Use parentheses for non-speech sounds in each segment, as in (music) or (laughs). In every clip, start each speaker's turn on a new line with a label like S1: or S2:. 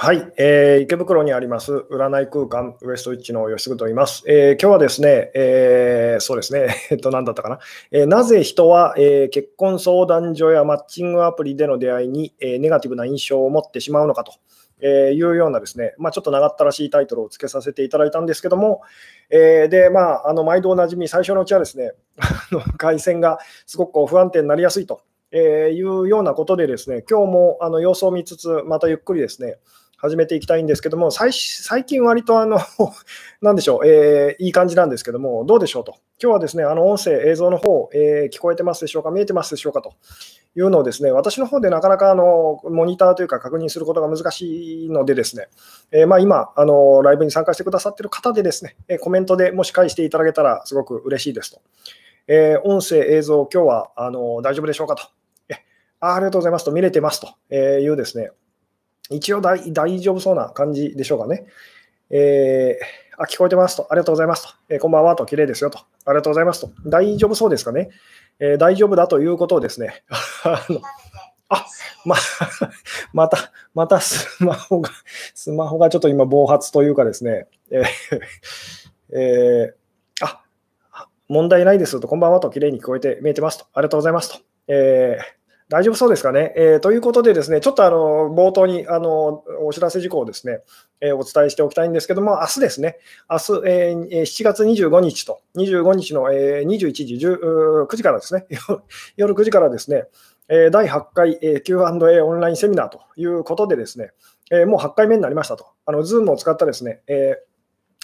S1: はい、えー、池袋にあります占い空間ウエストウィッチの吉嗣と言います。えー、今日はですね、えー、そうですね、(laughs) えっと、何だったかな、えー、なぜ人は、えー、結婚相談所やマッチングアプリでの出会いに、えー、ネガティブな印象を持ってしまうのかと。えー、いうようなですね、まあ、ちょっと長ったらしいタイトルをつけさせていただいたんですけども、えー、で、まあ、あの毎度おなじみ、最初のうちはですね、(laughs) 回線がすごくこう不安定になりやすいと、え、いうようなことでですね、今日もあの様子を見つつ、またゆっくりですね、始めていきたいんですけども、最近割とあの、(laughs) なんでしょう、えー、いい感じなんですけども、どうでしょうと。今日はですね、あの音声、映像の方、えー、聞こえてますでしょうか、見えてますでしょうかというのをですね、私の方でなかなかあのモニターというか確認することが難しいのでですね、えー、まあ、今あの、ライブに参加してくださっている方でですね、コメントでもし返していただけたらすごく嬉しいですと。え音声、映像、今日はあの大丈夫でしょうかと。えあありがとうございますと、見れてますというですね、一応大丈夫そうな感じでしょうかね。えー、あ、聞こえてますと。ありがとうございますと。えー、こんばんはと。綺麗ですよと。ありがとうございますと。大丈夫そうですかね。えー、大丈夫だということをですね。(laughs) あのあ、ま、また、またスマホが、スマホがちょっと今暴発というかですね。えー、えー、あ、問題ないですと。こんばんはと。綺麗に聞こえて見えてますと。ありがとうございますと。えー大丈夫そうですかね？えー、ということで、ですねちょっとあの冒頭にあのお知らせ事項をですね、えー、お伝えしておきたいんですけども、明日ですね、明日、えー、7月25日と、25日の、えー、21時10 9時からですね、(laughs) 夜9時からですね、え第8回、えー Q&A オンラインセミナーということでですね、えもう8回目になりましたと、あの Zoom を使ったですね、えー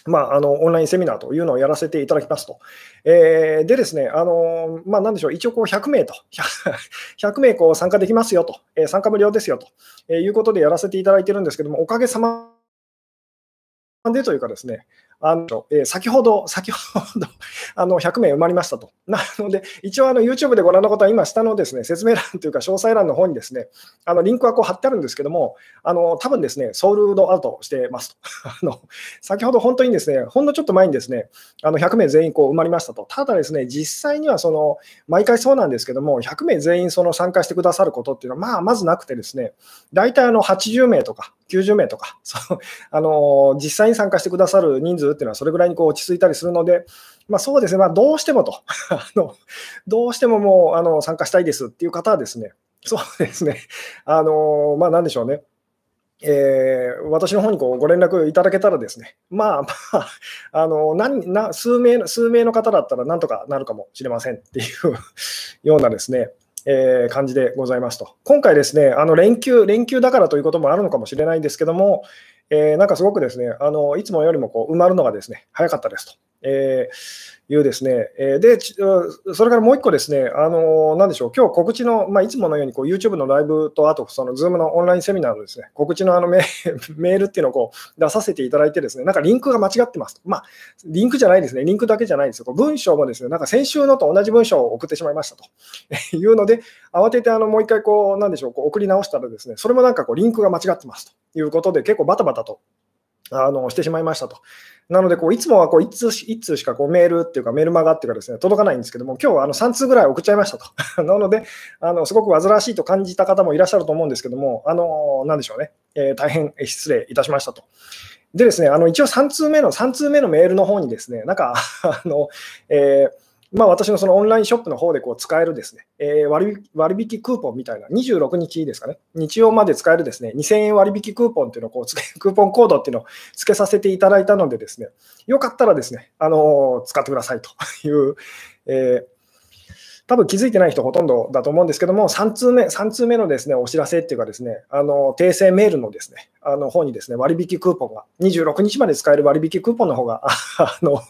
S1: まあ、あのオンラインセミナーというのをやらせていただきますと。えー、でですね、あのまあ、なんでしょう、一応こう100名と、(laughs) 100名こう参加できますよと、えー、参加無料ですよと、えー、いうことでやらせていただいてるんですけども、おかげさまでというかですね、あのえー、先ほど、先ほど (laughs) あの100名埋まりましたと。なので、一応あの YouTube でご覧の方は、今、下のですね説明欄というか、詳細欄の方にですねあのリンクはこう貼ってあるんですけども、あの多分ですね、ソールドアウトしてますと。(laughs) あの先ほど本当にですね、ほんのちょっと前にですね、あの100名全員こう埋まりましたと。ただですね、実際にはその毎回そうなんですけども、100名全員その参加してくださることっていうのは、まあ、まずなくてですね、大体あの80名とか90名とか、そあの実際に参加してくださる人数っていうのはそれぐらいにこう落ち着いたりするので、まあ、そうですね、まあ、どうしてもと。(laughs) あの、どうしてももうあの参加したいですっていう方はですね、そうですね、あのまあ、なんでしょうね。えー、私の方にこうご連絡いただけたらですね、まあまあ、あの何な数名数名の方だったらなんとかなるかもしれませんっていう (laughs) ようなですね、えー、感じでございますと。今回ですね、あの連休、連休だからということもあるのかもしれないんですけども、えー、なんかすごくですね、あのいつもよりもこう埋まるのがですね、早かったですと。えーいうですね、えで、それからもう一個ですね、あのなんでしょう、今日告知の、まあ、いつものようにこう YouTube のライブと、あとその Zoom のオンラインセミナーのですね、告知のあのメ (laughs) メールっていうのをこう出させていただいてですね、なんかリンクが間違ってます。まあ、リンクじゃないですね、リンクだけじゃないですよ。文章もですね、なんか先週のと同じ文章を送ってしまいましたと (laughs) いうので、慌ててあのもう一回こう、なんでしょう、こう送り直したらですね、それもなんかこうリンクが間違ってますということで、結構バタバタとあのしてしまいましたと。なのでこう、いつもはこう1通 ,1 通しかこうメールっていうか、メールマガっていうかですね、届かないんですけども、今日はあの3通ぐらい送っちゃいましたと。(laughs) なので、あのすごく煩わしいと感じた方もいらっしゃると思うんですけども、あのなんでしょうね、えー、大変失礼いたしましたと。でですね、あの一応3通目の、3通目のメールの方にですね、なんか、(laughs) あの、えーまあ、私のそのオンラインショップの方でこう使えるですね、えー、割引クーポンみたいな、26日ですかね、日曜まで使えるですね、2000円割引クーポンっていうのをこうつけ、(laughs) クーポンコードっていうのを付けさせていただいたのでですね、よかったらですね、あのー、使ってくださいという、えー多分気づいてない人ほとんどだと思うんですけども、3通目、3通目のですね、お知らせっていうかですね、あの、訂正メールのですね、あの方にですね、割引クーポンが、26日まで使える割引クーポンの方が、(laughs) あの、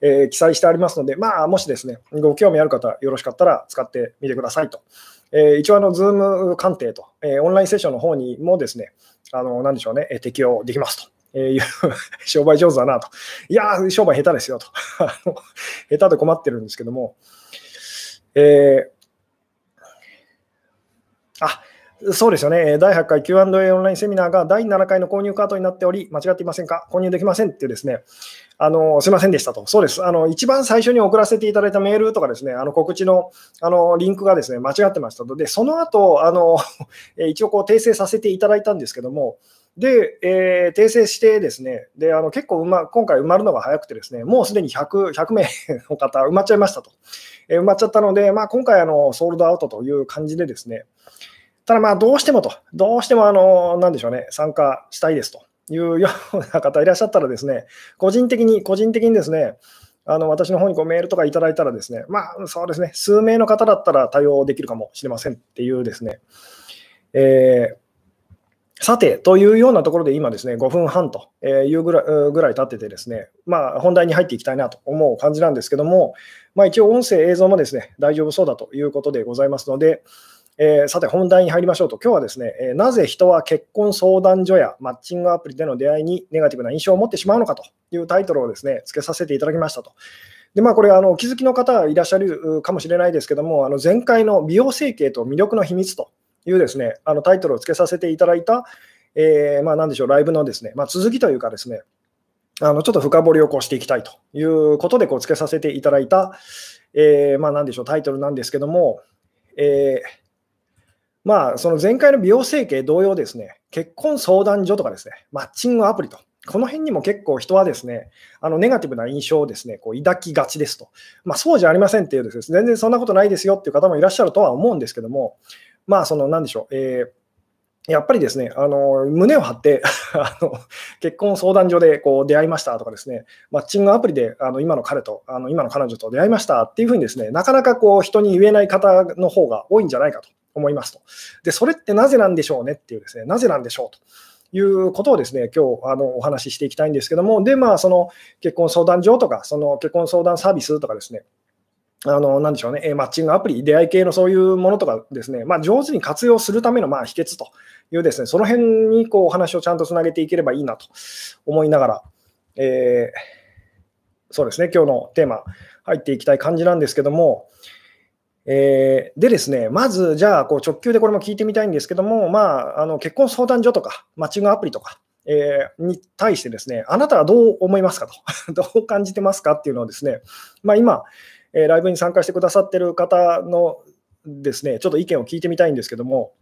S1: えー、記載してありますので、まあ、もしですね、ご興味ある方、よろしかったら使ってみてくださいと。えー、一応、あの、ズーム鑑定と、えー、オンラインセッションの方にもですね、あの、なんでしょうね、え適用できますと。えー、(laughs) 商売上手だなと。いやー、商売下手ですよと。(laughs) 下手で困ってるんですけども、えー、あそうですよね、第8回 Q&A オンラインセミナーが第7回の購入カートになっており、間違っていませんか？購入できませんってですね、あのすみませんでしたと。そうです。あの一番最初に送らせていただいたメールとかですね、あの告知のあのリンクがですね、間違ってましたので、その後、あの (laughs) 一応こう訂正させていただいたんですけども、で、えー、訂正してですね、であの結構、ま、今回埋まるのが早くてですね、もうすでに 100, 100名の方埋まっちゃいましたと。えー、埋まっちゃったので、まあ、今回あの、ソールドアウトという感じでですね、ただまあどうしてもと、どうしてもあの、なんでしょうね、参加したいですというような方いらっしゃったらですね、個人的に、個人的にですね、あの私の方にこメールとかいただいたらですね、まあそうですね、数名の方だったら対応できるかもしれませんっていうですね、えー、さて、というようなところで今ですね、5分半というぐらいぐらい経っててですね、まあ本題に入っていきたいなと思う感じなんですけども、まあ一応音声、映像もですね、大丈夫そうだということでございますので、えー、さて、本題に入りましょうと、今日はですね、え、なぜ人は結婚相談所やマッチングアプリでの出会いにネガティブな印象を持ってしまうのかというタイトルをですね、付けさせていただきましたと。で、まあ、これ、あのお気づきの方いらっしゃるかもしれないですけども、あの前回の美容整形と魅力の秘密というですね、あのタイトルを付けさせていただいた、えー、まあ、なんでしょう、ライブのですね、まあ、続きというかですね、あのちょっと深掘りをこうしていきたいということでこう付けさせていただいた、えー、まあ、なんでしょう、タイトルなんですけども、えーまあ、その前回の美容整形同様ですね、結婚相談所とかですね、マッチングアプリと、この辺にも結構人はですね、あのネガティブな印象をですね、こう抱きがちですと。まあ、そうじゃありませんっていうです、ね、全然そんなことないですよっていう方もいらっしゃるとは思うんですけども、まあ、その、なんでしょう、えーやっぱりですね、あの胸を張って (laughs) あの結婚相談所でこう出会いましたとかですね、マッチングアプリであの今の彼と、あの今の彼女と出会いましたっていうふうにですね、なかなかこう人に言えない方の方が多いんじゃないかと思いますと。で、それってなぜなんでしょうねっていうですね、なぜなんでしょうと。いうことをですね、今日あのお話ししていきたいんですけども、で、まあ、その結婚相談所とか、その結婚相談サービスとかですね、あの、なんでしょうね、マッチングアプリ、出会い系のそういうものとかですね、まあ、上手に活用するためのまあ秘訣というですね、その辺にこうお話をちゃんとつなげていければいいなと思いながら、えー、そうですね、今日のテーマ入っていきたい感じなんですけども、えー、でですね、まず、じゃあ、こう直球でこれも聞いてみたいんですけども、まあ、あの結婚相談所とか、マッチングアプリとか、えー、に対してですね、あなたはどう思いますかと、(laughs) どう感じてますかっていうのをですね、まあ、今、え、ライブに参加してくださってる方のですね、ちょっと意見を聞いてみたいんですけども、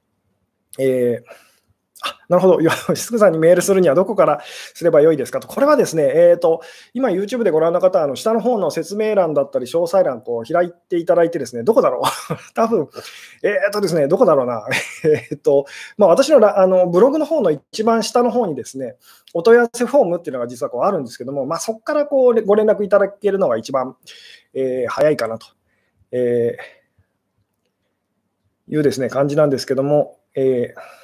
S1: えーあなるほど、吉嗣 (laughs) さんにメールするにはどこからすればよいですか？と、これはですね、えーと、今、YouTube でご覧の方、あの下の方の説明欄だったり、詳細欄こう開いていただいて、ですねどこだろう、(laughs) 多分えっ、ー、とですね、どこだろうな、(laughs) えっ、ー、とまあ、私のあのブログの方の一番下の方にですね、お問い合わせフォームっていうのが実はこうあるんですけども、まあ、そこからこうご連絡いただけるのが一番、えー、早いかなと、えいうですね感じなんですけども。えー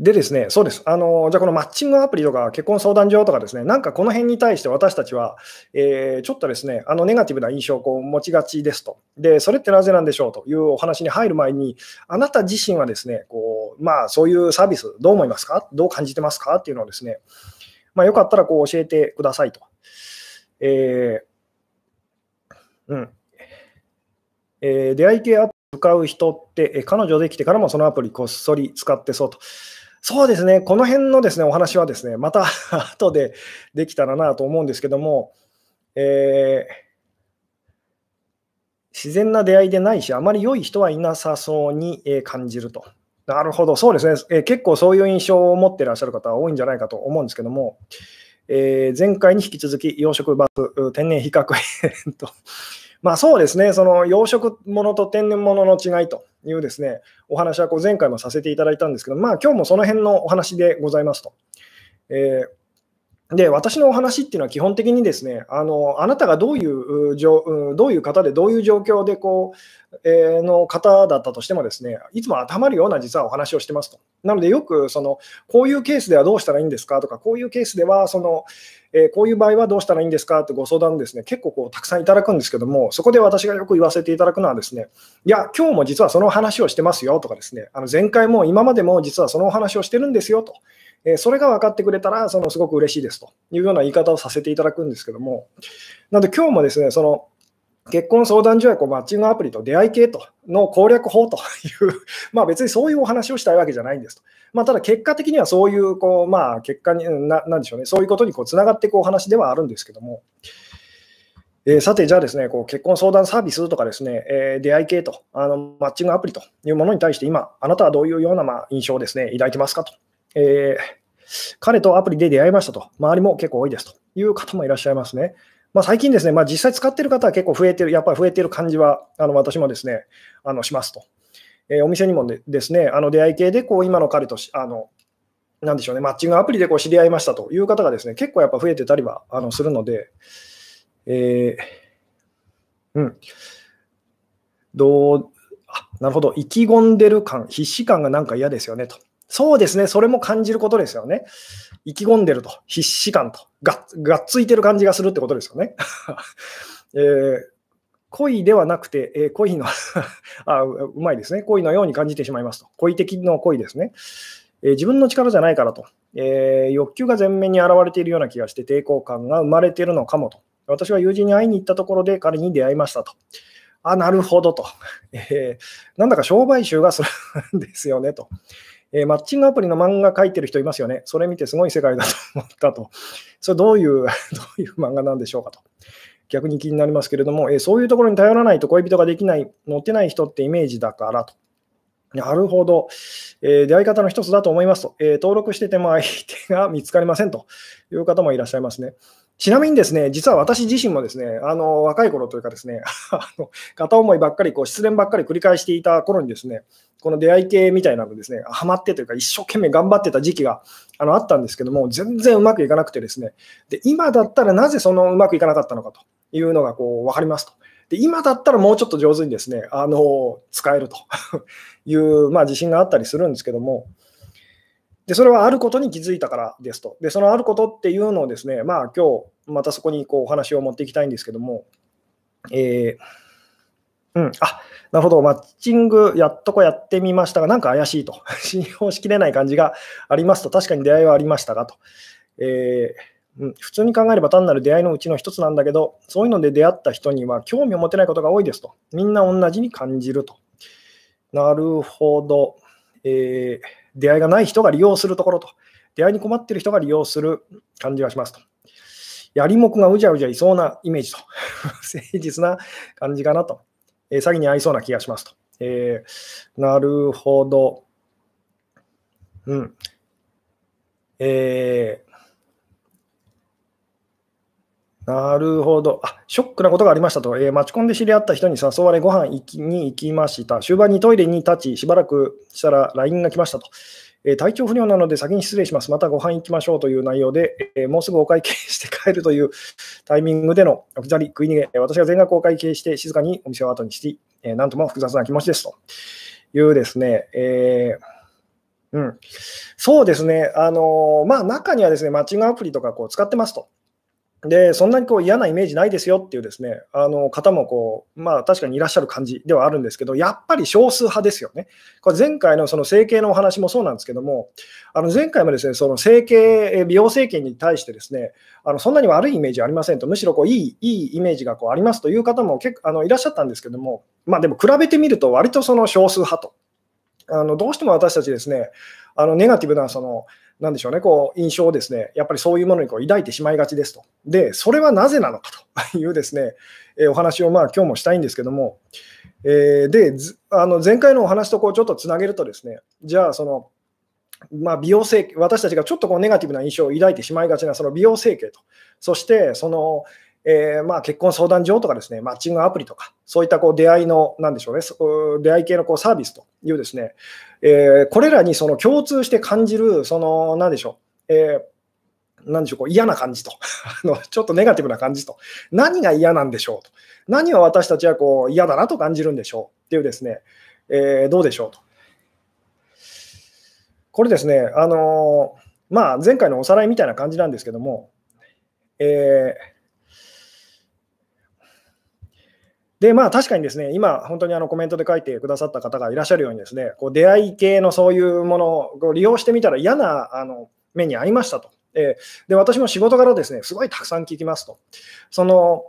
S1: でですね、そうです。あの、じゃあこのマッチングアプリとか結婚相談所とかですね、なんかこの辺に対して私たちは、えー、ちょっとですね、あのネガティブな印象をこう持ちがちですと。で、それってなぜなんでしょうというお話に入る前に、あなた自身はですね、こう、まあそういうサービスどう思いますか？どう感じてますか？っていうのをですね、まあよかったらこう教えてくださいと。えー、うん。えー、出会い系アプリ使う人って、彼女できてからもそのアプリこっそり使ってそうと。そうですね、この辺のですねお話はですねまた (laughs) 後でできたらなと思うんですけども、えー、自然な出会いでないし、あまり良い人はいなさそうに感じると。なるほど、そうですね、えー、結構そういう印象を持ってらっしゃる方は多いんじゃないかと思うんですけども、えー、前回に引き続き、養殖バス天然比較編と。(laughs) まあそうですね、その養殖物と天然物の違いと。いうですね、お話はこう前回もさせていただいたんですけど、まあ今日もその辺のお話でございますと。えーで、私のお話っていうのは基本的にですね、あのあなたがどういうどういう方で、どういう状況でこう、えー、の方だったとしてもですね、いつも当てはまるような実はお話をしてますと。なので、よくそのこういうケースではどうしたらいいんですかとか、こういうケースではその、え、こういう場合はどうしたらいいんですかってご相談ですね、結構こうたくさんいただくんですけども、そこで私がよく言わせていただくのはですね、いや、今日も実はその話をしてますよとかですね、あの前回も今までも実はそのお話をしてるんですよと。えそれが分かってくれたら、そのすごく嬉しいですというような言い方をさせていただくんですけども、なので今日もですね、その結婚相談所やこうマッチングアプリと出会い系との攻略法という (laughs) まあ別にそういうお話をしたいわけじゃないんですと。まあ、ただ結果的にはそういうこう、まあ、結果にな、なんでしょうね、そういうことにこうつながっていくお話ではあるんですけども、えー、さて、じゃあですね、こう結婚相談サービスとかですね、えー、出会い系とあの、マッチングアプリというものに対して今、あなたはどういうような、まあ、印象をですね、抱いてますかと。えー、彼とアプリで出会いましたと。周りも結構多いですという方もいらっしゃいますね。まあ、最近ですね、まあ、実際使ってる方は結構増えてる、やっぱり増えてる感じは、あの私もですね、あのしますと。えー、お店にもでですね、あの出会い系でこう今の彼とあの、なんでしょうね、マッチングアプリでこう知り合いましたという方がですね、結構やっぱ増えてたりはあのするので、えー、うん。どう、あなるほど、意気込んでる感、必死感がなんか嫌ですよねと。そうですね、それも感じることですよね。意気込んでると、必死感と、ががっついてる感じがするってことですよね。(laughs) えー、恋ではなくて、えー、恋の (laughs) あ、うまいですね。恋のように感じてしまいますと。恋的の恋ですね。えー、自分の力じゃないからと、えー、欲求が前面に現れているような気がして、抵抗感が生まれているのかもと。私は友人に会いに行ったところで彼に出会いましたと。あ、なるほどと。(laughs) えー、なんだか商売集がするんですよねと。えー、マッチングアプリの漫画描いてる人いますよね。それ見てすごい世界だと思ったと。それどういう、(laughs) どういう漫画なんでしょうかと。逆に気になりますけれども、えー、そういうところに頼らないと恋人ができない、乗ってない人ってイメージだからと。なるほど、えー、出会い方の一つだと思いますと、えー、登録してても相手が見つかりませんという方もいらっしゃいますね。ちなみにですね、実は私自身もですね、あの若い頃というかですね、(laughs) あの片思いばっかり、こう失恋ばっかり繰り返していた頃にですね、この出会い系みたいなのですね、ハマってというか、一生懸命頑張ってた時期があのあったんですけども、全然うまくいかなくてですね、で今だったらなぜそのうまくいかなかったのかというのがこう分かりますと。で今だったらもうちょっと上手にですね、あの使えるという、まあ、自信があったりするんですけども、でそれはあることに気づいたからですと。で、そのあることっていうのをですね、まあ今日またそこにこうお話を持っていきたいんですけども、えー、うん、あなるほど、マッチングやっとこやってみましたが、なんか怪しいと、(laughs) 信用しきれない感じがありますと、確かに出会いはありましたがと。えー、普通に考えれば単なる出会いのうちの一つなんだけど、そういうので出会った人には興味を持てないことが多いですと。みんな同じに感じると。なるほど。えー出会いがない人が利用するところと、出会いに困っている人が利用する感じがしますと。やりもくがうじゃうじゃいそうなイメージと、(laughs) 誠実な感じかなと、えー、詐欺に合いそうな気がしますと。えー、なるほど。うん。えなるほど。あ、ショックなことがありましたと。えー、待ち込んで知り合った人に誘われご飯行きに行きました。終盤にトイレに立ち、しばらくしたら LINE が来ましたと。えー、体調不良なので先に失礼します。またご飯行きましょうという内容で、えー、もうすぐお会計して帰るというタイミングでの置き去り、食い逃げ、私が全額お会計して静かにお店を後にし、えー、なんとも複雑な気持ちですというですね、えーうん、そうですね、あのまあ、中にはですねマッチングアプリとかこう使ってますと。で、そんなにこう嫌なイメージないですよっていうですね、あの方もこう、まあ確かにいらっしゃる感じではあるんですけど、やっぱり少数派ですよね。これ前回のその整形のお話もそうなんですけども、あの前回もですね、その整形、美容整形に対してですね、あのそんなに悪いイメージありませんと、むしろこういいいいイメージがこうありますという方も結構あのいらっしゃったんですけども、まあでも比べてみると割とその少数派と。あのどうしても私たちですね、あのネガティブなそのなんでしょうね、こう印象をですね、やっぱりそういうものにこう抱いてしまいがちですと。で、それはなぜなのかと (laughs) いうですね、えお話をまあ今日もしたいんですけども、えー、で、あの前回のお話とこうちょっとつなげるとですね、じゃあその、まあ、美容整形、私たちがちょっとこうネガティブな印象を抱いてしまいがちなその美容整形と、そしてその、えー、まあ結婚相談所とかですね、マッチングアプリとか、そういったこう出会いの、なんでしょうね、出会い系のこうサービスというですね、えー、これらにその共通して感じる、その、なんでしょう、えー、なでしょう、こう嫌な感じと (laughs) あの、ちょっとネガティブな感じと、何が嫌なんでしょうと、何を私たちはこう嫌だなと感じるんでしょうっていうですね、えー、どうでしょうと。これですね、あのまあ、前回のおさらいみたいな感じなんですけども、えーで、まあ確かにですね、今、本当にあのコメントで書いてくださった方がいらっしゃるようにですね、こう出会い系のそういうものを利用してみたら嫌なあの目に遭いましたと。えで、私も仕事柄ですね、すごいたくさん聞きますと。その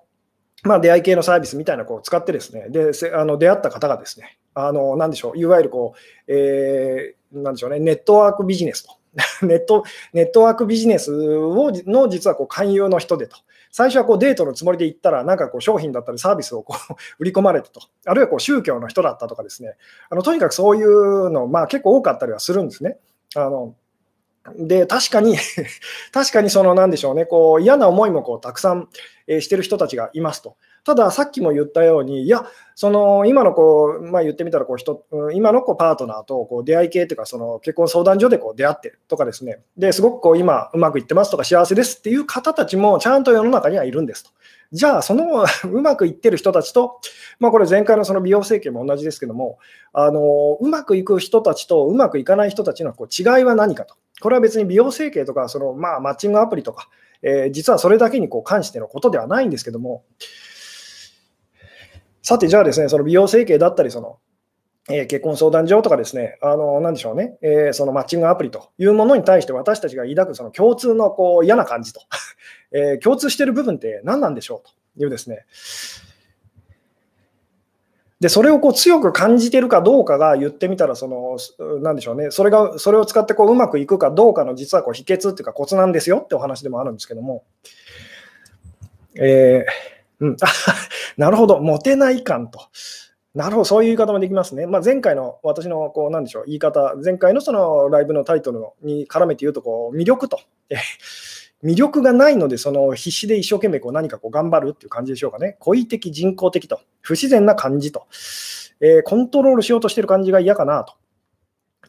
S1: まあ、出会い系のサービスみたいなこう使ってですね、であの出会った方がですね、あのなんでしょう、いわゆるこう、えー、なんでしょうね、ネットワークビジネスと。(laughs) ネットネットワークビジネスをの実はこう勧誘の人でと。最初はこうデートのつもりで行ったら、なんかこう商品だったりサービスをこう (laughs) 売り込まれたと、あるいはこう宗教の人だったとかですね、あのとにかくそういうの、まあ、結構多かったりはするんですね。あので、確かに (laughs) 確かにその、なんでしょうね、こう嫌な思いもこうたくさん、えしてる人たちがいますと。ただ、さっきも言ったように、いや、その今のこう、まあ、言ってみたらこう人、今のこうパートナーとこう出会い系というか、その結婚相談所でこう出会ってとかですね、ですごくこう今、うまくいってますとか、幸せですっていう方たちもちゃんと世の中にはいるんですと。じゃあ、その (laughs) うまくいってる人たちと、まあ、これ、前回のその美容整形も同じですけども、あのうまくいく人たちとうまくいかない人たちのこう違いは何かと。これは別に美容整形とか、そのまあマッチングアプリとか、えー、実はそれだけにこう関してのことではないんですけども、さて、じゃあですね、その美容整形だったり、そのえー、結婚相談所とかですね、あのなんでしょうね、えー、そのマッチングアプリというものに対して私たちが抱くその共通のこう嫌な感じと、(laughs) えー、共通している部分って何なんでしょうというですね、で、それをこう強く感じてるかどうかが言ってみたら、その、なんでしょうね、それが、それを使ってこううまくいくかどうかの実はこう秘訣っていうかコツなんですよってお話でもあるんですけども、えー、うん、(laughs) なるほど、モテない感と。なるほど、そういう言い方もできますね。まあ、前回の私のこうなんでしょう言い方、前回のそのライブのタイトルに絡めて言うとこう、魅力と。魅力がないので、その必死で一生懸命こう何かこう頑張るっていう感じでしょうかね。故意的、人工的と、不自然な感じと、えー、コントロールしようとしてる感じが嫌かなと。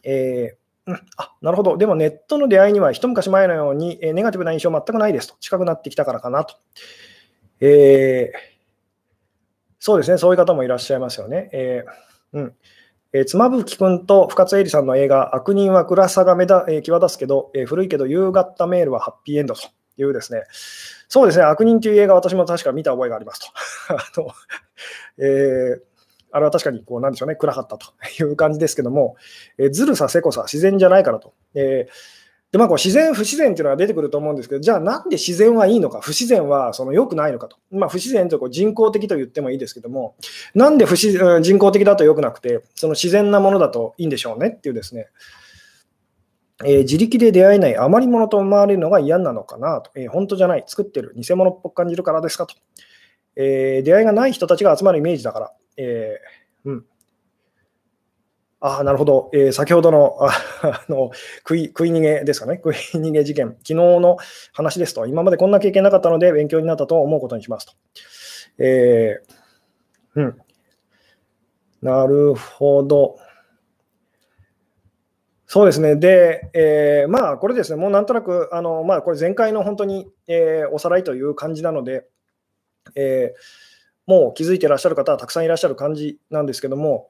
S1: えー、うん、あなるほど、でもネットの出会いには一昔前のように、えネガティブな印象全くないですと、近くなってきたからかなと。えー、そうですね、そういう方もいらっしゃいますよね。えーうんえー、妻夫木君と深津絵里さんの映画、悪人は暗さが目だ、えー、際立つけど、えー、古いけど夕方メールはハッピーエンドというですね、そうですね、悪人という映画、私も確か見た覚えがありますと。(laughs) あのえーあれは確かにこうなんでしょうね、暗かったという感じですけども、えー、ずるさ、せこさ、自然じゃないからと。えーで、まあ、こう自然、不自然っていうのが出てくると思うんですけど、じゃあなんで自然はいいのか、不自然はその良くないのかと。まあ、不自然とこう人工的と言ってもいいですけども、なんで不自人工的だと良くなくて、その自然なものだといいんでしょうねっていうですね、えー、自力で出会えない余り物と思われるのが嫌なのかなと、えー、本当じゃない、作ってる、偽物っぽく感じるからですかと、えー、出会いがない人たちが集まるイメージだから、えーうん、あ、なるほど。えー、先ほどの (laughs) あの食い食い逃げですかね。食い逃げ事件。昨日の話ですと。今までこんな経験なかったので勉強になったと思うことにしますと。えー、うん。なるほど。そうですね。で、えー、まあ、これですね、もうなんとなく、あのまあ、これ前回の本当に、えー、おさらいという感じなので、えー、もう気づいていらっしゃる方はたくさんいらっしゃる感じなんですけども、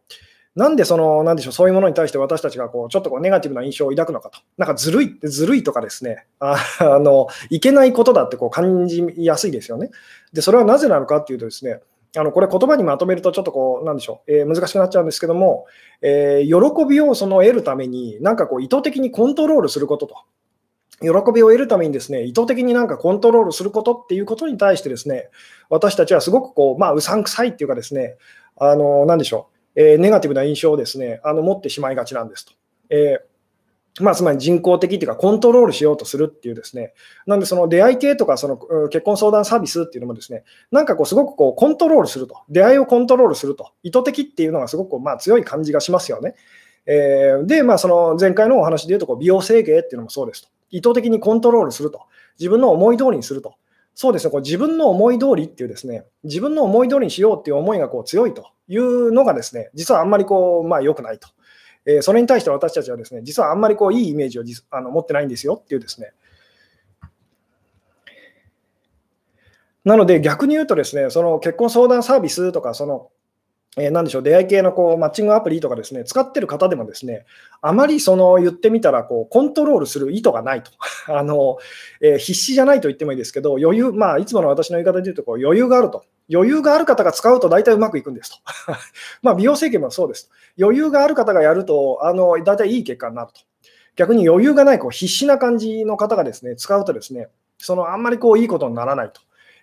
S1: なんでその、なんでしょう、そういうものに対して私たちがこうちょっとこうネガティブな印象を抱くのかと。なんかずるい、ずるいとかですね、あ (laughs) あの、いけないことだってこう感じやすいですよね。で、それはなぜなのかっていうとですね、あのこれ言葉にまとめるとちょっとこう、なんでしょう、えー、難しくなっちゃうんですけども、えー、喜びをその得るために、なんかこう意図的にコントロールすることと。喜びを得るためにですね、意図的になんかコントロールすることっていうことに対してですね、私たちはすごくこう、まあ、うさんくさいっていうかですね、あの、なんでしょう、えー、ネガティブな印象をですね、あの持ってしまいがちなんですと。えー、まあ、つまり人工的というか、コントロールしようとするっていうですね、なんでその出会い系とか、その結婚相談サービスっていうのもですね、なんかこう、すごくこうコントロールすると、出会いをコントロールすると、意図的っていうのがすごくまあ強い感じがしますよね。えー、で、まあ、その前回のお話で言うとこう、美容整形っていうのもそうですと。意図的にコントロールすると。自分の思い通りにすると。そうですね、こう自分の思い通りっていうですね、自分の思い通りにしようっていう思いがこう強いというのがですね、実はあんまりこう、まあ良くないと。えー、それに対して私たちはですね、実はあんまりこういいイメージをあの持ってないんですよっていうですね。なので逆に言うとですね、その結婚相談サービスとか、そのえー、でしょう、出会い系のこうマッチングアプリとかですね、使ってる方でもですね、あまりその言ってみたらこうコントロールする意図がないと。(laughs) あの、えー、必死じゃないと言ってもいいですけど、余裕、まあ、いつもの私の言い方で言うとこう余裕があると。余裕がある方が使うと大体うまくいくんですと。(laughs) まあ、美容整形もそうです余裕がある方がやると、あの、大体いい結果になると。逆に余裕がないこう必死な感じの方がですね、使うとですね、そのあんまりこういいことにならない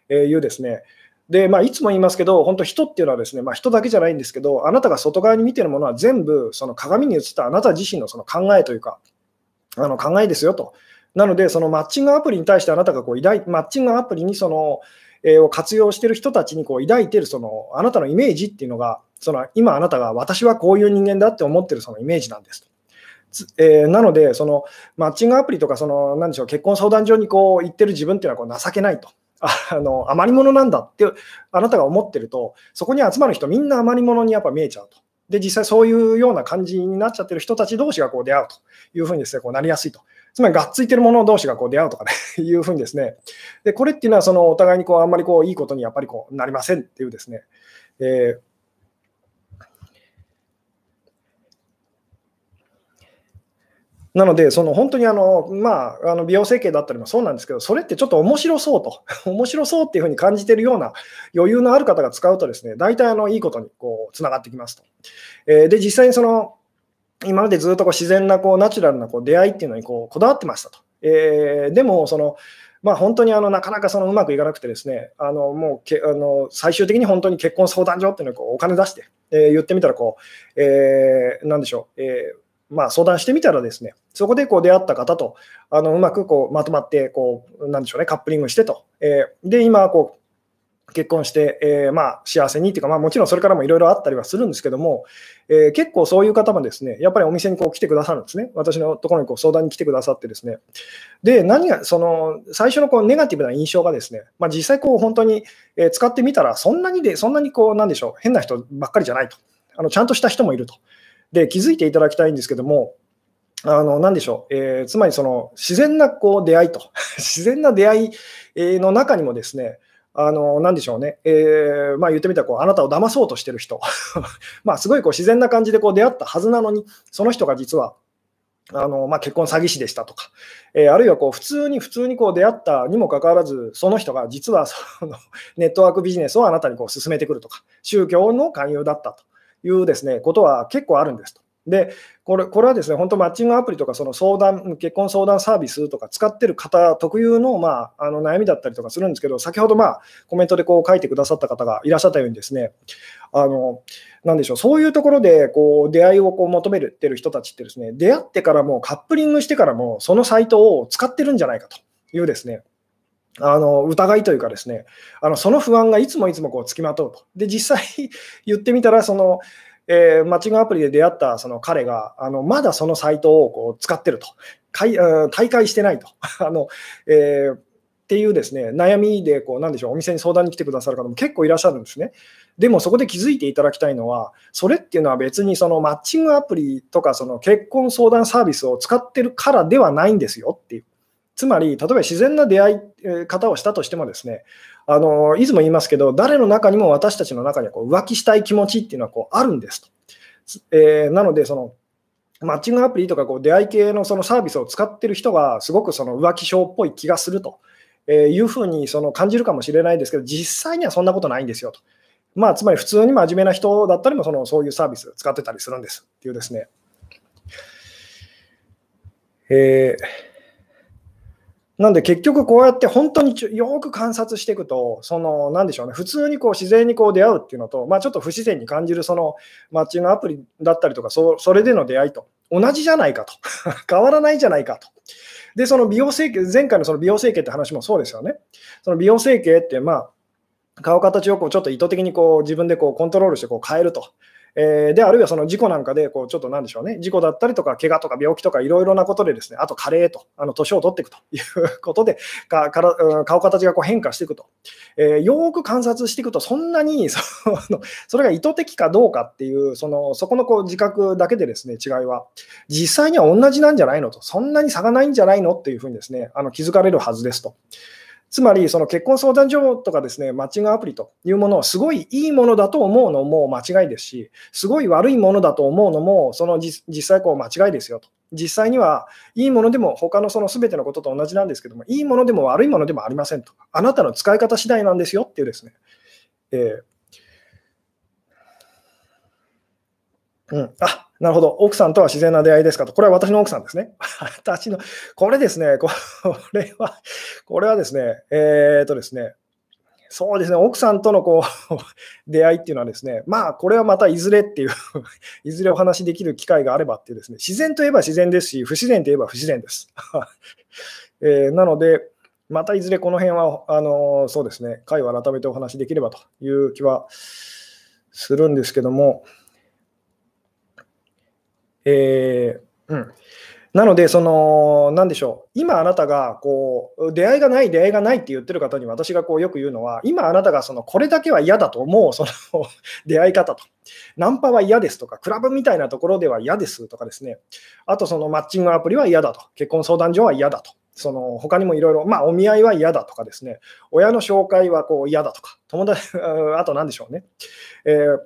S1: というですね、で、まあ、いつも言いますけど、本当、人っていうのはですね、まあ、人だけじゃないんですけど、あなたが外側に見てるものは全部、その鏡に映ったあなた自身のその考えというか、あの考えですよと。なので、そのマッチングアプリに対してあなたがこう抱いマッチングアプリにその、を活用している人たちにこう抱いているそのあなたのイメージっていうのが、その今あなたが私はこういう人間だって思ってるそのイメージなんですと。えー、なので、そのマッチングアプリとかその、なんでしょう、結婚相談所にこう行ってる自分っていうのはこう情けないと。(laughs) あの余り物なんだってあなたが思ってると、そこに集まる人、みんな余り物にやっぱ見えちゃうと。で、実際そういうような感じになっちゃってる人たち同士がこう出会うというふうにですね、こうなりやすいと。つまり、がっついてる者同士がこう出会うとかね、(laughs) いうふうにですね、で、これっていうのは、そのお互いにこうあんまりこういいことにやっぱりこうなりませんっていうですね、えーなので、その本当にあの、まあ、あの美容整形だったりもそうなんですけど、それってちょっと面白そうと、(laughs) 面白そうっていうふうに感じているような余裕のある方が使うとですね、大体あのいいことにこうつながってきますと。えー、で、実際にその、今までずっとこう自然なこうナチュラルなこう出会いっていうのにこうこだわってましたと。えー、でも、その、まあ、本当にあのなかなかそのうまくいかなくてですね、あのもうけあの最終的に本当に結婚相談所っていうのをこうお金出して、えー、言ってみたらこう、えー、でしょう、えーまあ、相談してみたらですね、そこでこう出会った方とあのうまくこうまとまってこう、なんでしょうね、カップリングしてと。えー、で、今こう、結婚して、えー、まあ幸せにっていうか、まあ、もちろんそれからもいろいろあったりはするんですけども、えー、結構そういう方もですね、やっぱりお店にこう来てくださるんですね。私のところにこう相談に来てくださってですね。で、何が、その、最初のこうネガティブな印象がですね、まあ、実際こう本当に使ってみたら、そんなにで、そんなにこう、なんでしょう、変な人ばっかりじゃないと。あのちゃんとした人もいると。で、気づいていただきたいんですけども、あの、なんでしょう、えー、つまりその自然なこう出会いと、(laughs) 自然な出会いの中にもですね、あの、なでしょうね、えー、まあ言ってみたらこう、あなたを騙そうとしてる人、(laughs) まあすごいこう自然な感じでこう出会ったはずなのに、その人が実は、あのまあ、結婚詐欺師でしたとか、えー、あるいはこう普通に普通にこう出会ったにもかかわらず、その人が実はその (laughs) ネットワークビジネスをあなたにこう進めてくるとか、宗教の勧誘だったというですねことは結構あるんですと。で、これこれはですね、本当、マッチングアプリとか、その相談、結婚相談サービスとか使ってる方特有の,、まあ、あの悩みだったりとかするんですけど、先ほど、まあ、コメントでこう書いてくださった方がいらっしゃったようにですね、あのなんでしょう、そういうところでこう出会いをこう求めてる人たちってですね、出会ってからもカップリングしてからも、そのサイトを使ってるんじゃないかというですね、あの疑いというかですね、あのその不安がいつもいつもこうつきまとうと。で、実際 (laughs) 言ってみたら、その、えー、マッチングアプリで出会ったその彼が、あのまだそのサイトをこう使ってると、大会してないと。(laughs) あのえーっていうですね悩みでこうなんでしょうお店に相談に来てくださる方も結構いらっしゃるんですね。でもそこで気づいていただきたいのは、それっていうのは別にそのマッチングアプリとかその結婚相談サービスを使ってるからではないんですよっていう。つまり、例えば自然な出会い方をしたとしてもですね、あのいつも言いますけど、誰の中にも私たちの中にはこう浮気したい気持ちっていうのはこうあるんですと。えー、なので、そのマッチングアプリとかこう出会い系のそのサービスを使ってる人がすごくその浮気症っぽい気がするというふうにその感じるかもしれないですけど、実際にはそんなことないんですよと。まあ、つまり普通に真面目な人だったりもそのそういうサービス使ってたりするんですっていうですね。えーなんで結局こうやって本当によく観察していくと、その、なんでしょうね、普通にこう自然にこう出会うっていうのと、まあちょっと不自然に感じるそのマッチングアプリだったりとか、そそれでの出会いと同じじゃないかと。(laughs) 変わらないじゃないかと。で、その美容整形、前回のその美容整形って話もそうですよね。その美容整形って、まあ、顔形をこうちょっと意図的にこう自分でこうコントロールしてこう変えると。えー、で、あるいはその事故なんかで、こう、ちょっとなんでしょうね、事故だったりとか、怪我とか病気とか、いろいろなことでですね、あと加齢と、あの、年を取っていくという (laughs) ことで、かから顔形がこう変化していくと。えー、よーく観察していくと、そんなに (laughs) その、それが意図的かどうかっていう、その、そこのこう自覚だけでですね、違いは、実際には同じなんじゃないのと、そんなに差がないんじゃないのっていうふうにですね、あの気づかれるはずですと。つまり、その結婚相談所とかですね、マッチングアプリというものをすごいいいものだと思うのも間違いですし、すごい悪いものだと思うのも、その実際こう間違いですよと。実際にはいいものでも他のその全てのことと同じなんですけども、いいものでも悪いものでもありませんと。あなたの使い方次第なんですよっていうですね、えー、うん、あなるほど。奥さんとは自然な出会いですかと。これは私の奥さんですね。(laughs) 私の、これですね、これは、これはですね、えー、っとですね、そうですね、奥さんとのこう (laughs) 出会いっていうのはですね、まあ、これはまたいずれっていう (laughs) いずれお話しできる機会があればっていうですね、自然といえば自然ですし、不自然といえば不自然です。えー、なので、またいずれこの辺は、あのそうですね、回を改めてお話しできればという気はするんですけども、えー、うん。なので、その、なんでしょう、今あなたが、こう、出会いがない、出会いがないって言ってる方に私がこうよく言うのは、今あなたがその、これだけは嫌だと思う、その (laughs) 出会い方と。ナンパは嫌ですとか、クラブみたいなところでは嫌ですとかですね、あとそのマッチングアプリは嫌だと、結婚相談所は嫌だと。その他にもいろいろ、まあ、お見合いは嫌だとかですね、親の紹介はこう嫌だとか、友達、(laughs) あと何でしょうね、えー、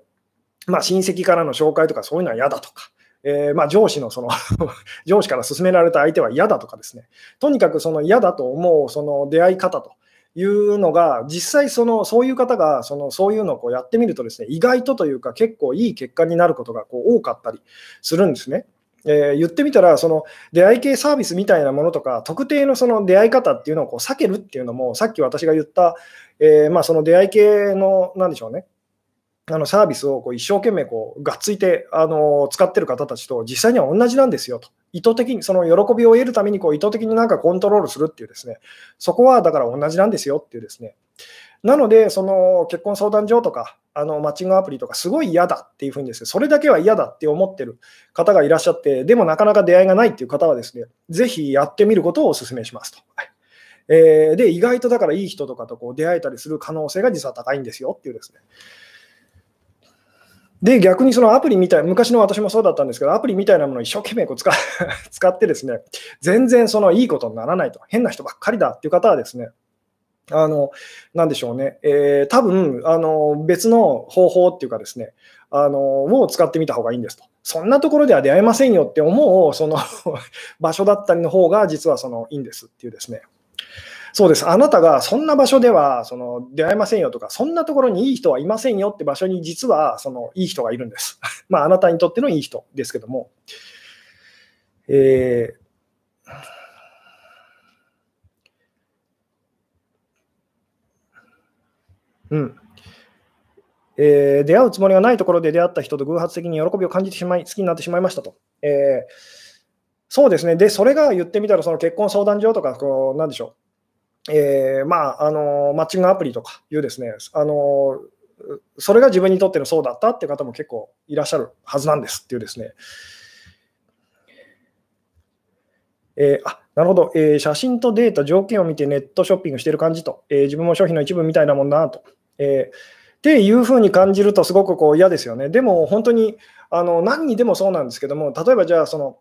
S1: まあ、親戚からの紹介とかそういうのは嫌だとか、えー、まあ、上司のその (laughs) 上司から勧められた相手は嫌だとかですね、とにかくその嫌だと思うその出会い方というのが、実際その、そういう方がそのそういうのをこうやってみるとですね、意外とというか結構いい結果になることがこう多かったりするんですね。えー、言ってみたら、その出会い系サービスみたいなものとか、特定のその出会い方っていうのをこう避けるっていうのも、さっき私が言った、えー、まあ、その出会い系の、なんでしょうね、あのサービスをこう一生懸命こうがっついてあの使ってる方たちと実際には同じなんですよと。意図的に、その喜びを得るためにこう意図的になんかコントロールするっていうですね、そこはだから同じなんですよっていうですね。なので、その結婚相談所とか、あのマッチングアプリとか、すごい嫌だっていうふうにですね、それだけは嫌だって思ってる方がいらっしゃって、でもなかなか出会いがないっていう方はですね、ぜひやってみることをお勧めしますと。えー、で、意外とだからいい人とかとこう出会えたりする可能性が実は高いんですよっていうですね。で、逆にそのアプリみたい、昔の私もそうだったんですけど、アプリみたいなものを一生懸命こう使 (laughs) 使ってですね、全然そのいいことにならないと、変な人ばっかりだっていう方はですね、あの、なんでしょうね、えー、多分あの別の方法っていうかですね、あのを使ってみた方がいいんですと。そんなところでは出会えませんよって思うその (laughs) 場所だったりの方が実はそのいいんですっていうですね。そうです。あなたがそんな場所ではその出会えませんよとか、そんなところにいい人はいませんよって場所に実はそのいい人がいるんです。(laughs) まあ、あなたにとってのいい人ですけども。えーうん。えー、出会うつもりがないところで出会った人と偶発的に喜びを感じてしまい、好きになってしまいましたと。えー、そうですね。で、それが言ってみたら、その結婚相談所とか、こう、なんでしょう。えー、まあ、あの、マッチングアプリとかいうですね、あの、それが自分にとってのそうだったっていう方も結構いらっしゃるはずなんですっていうですね。えー、あなるほど、えー、写真とデータ、条件を見てネットショッピングしている感じと、えー、自分も商品の一部みたいなもんだなと、えっていうふうに感じるとすごくこう嫌ですよね。でも本当にあの何にでもそうなんですけども、例えばじゃあその、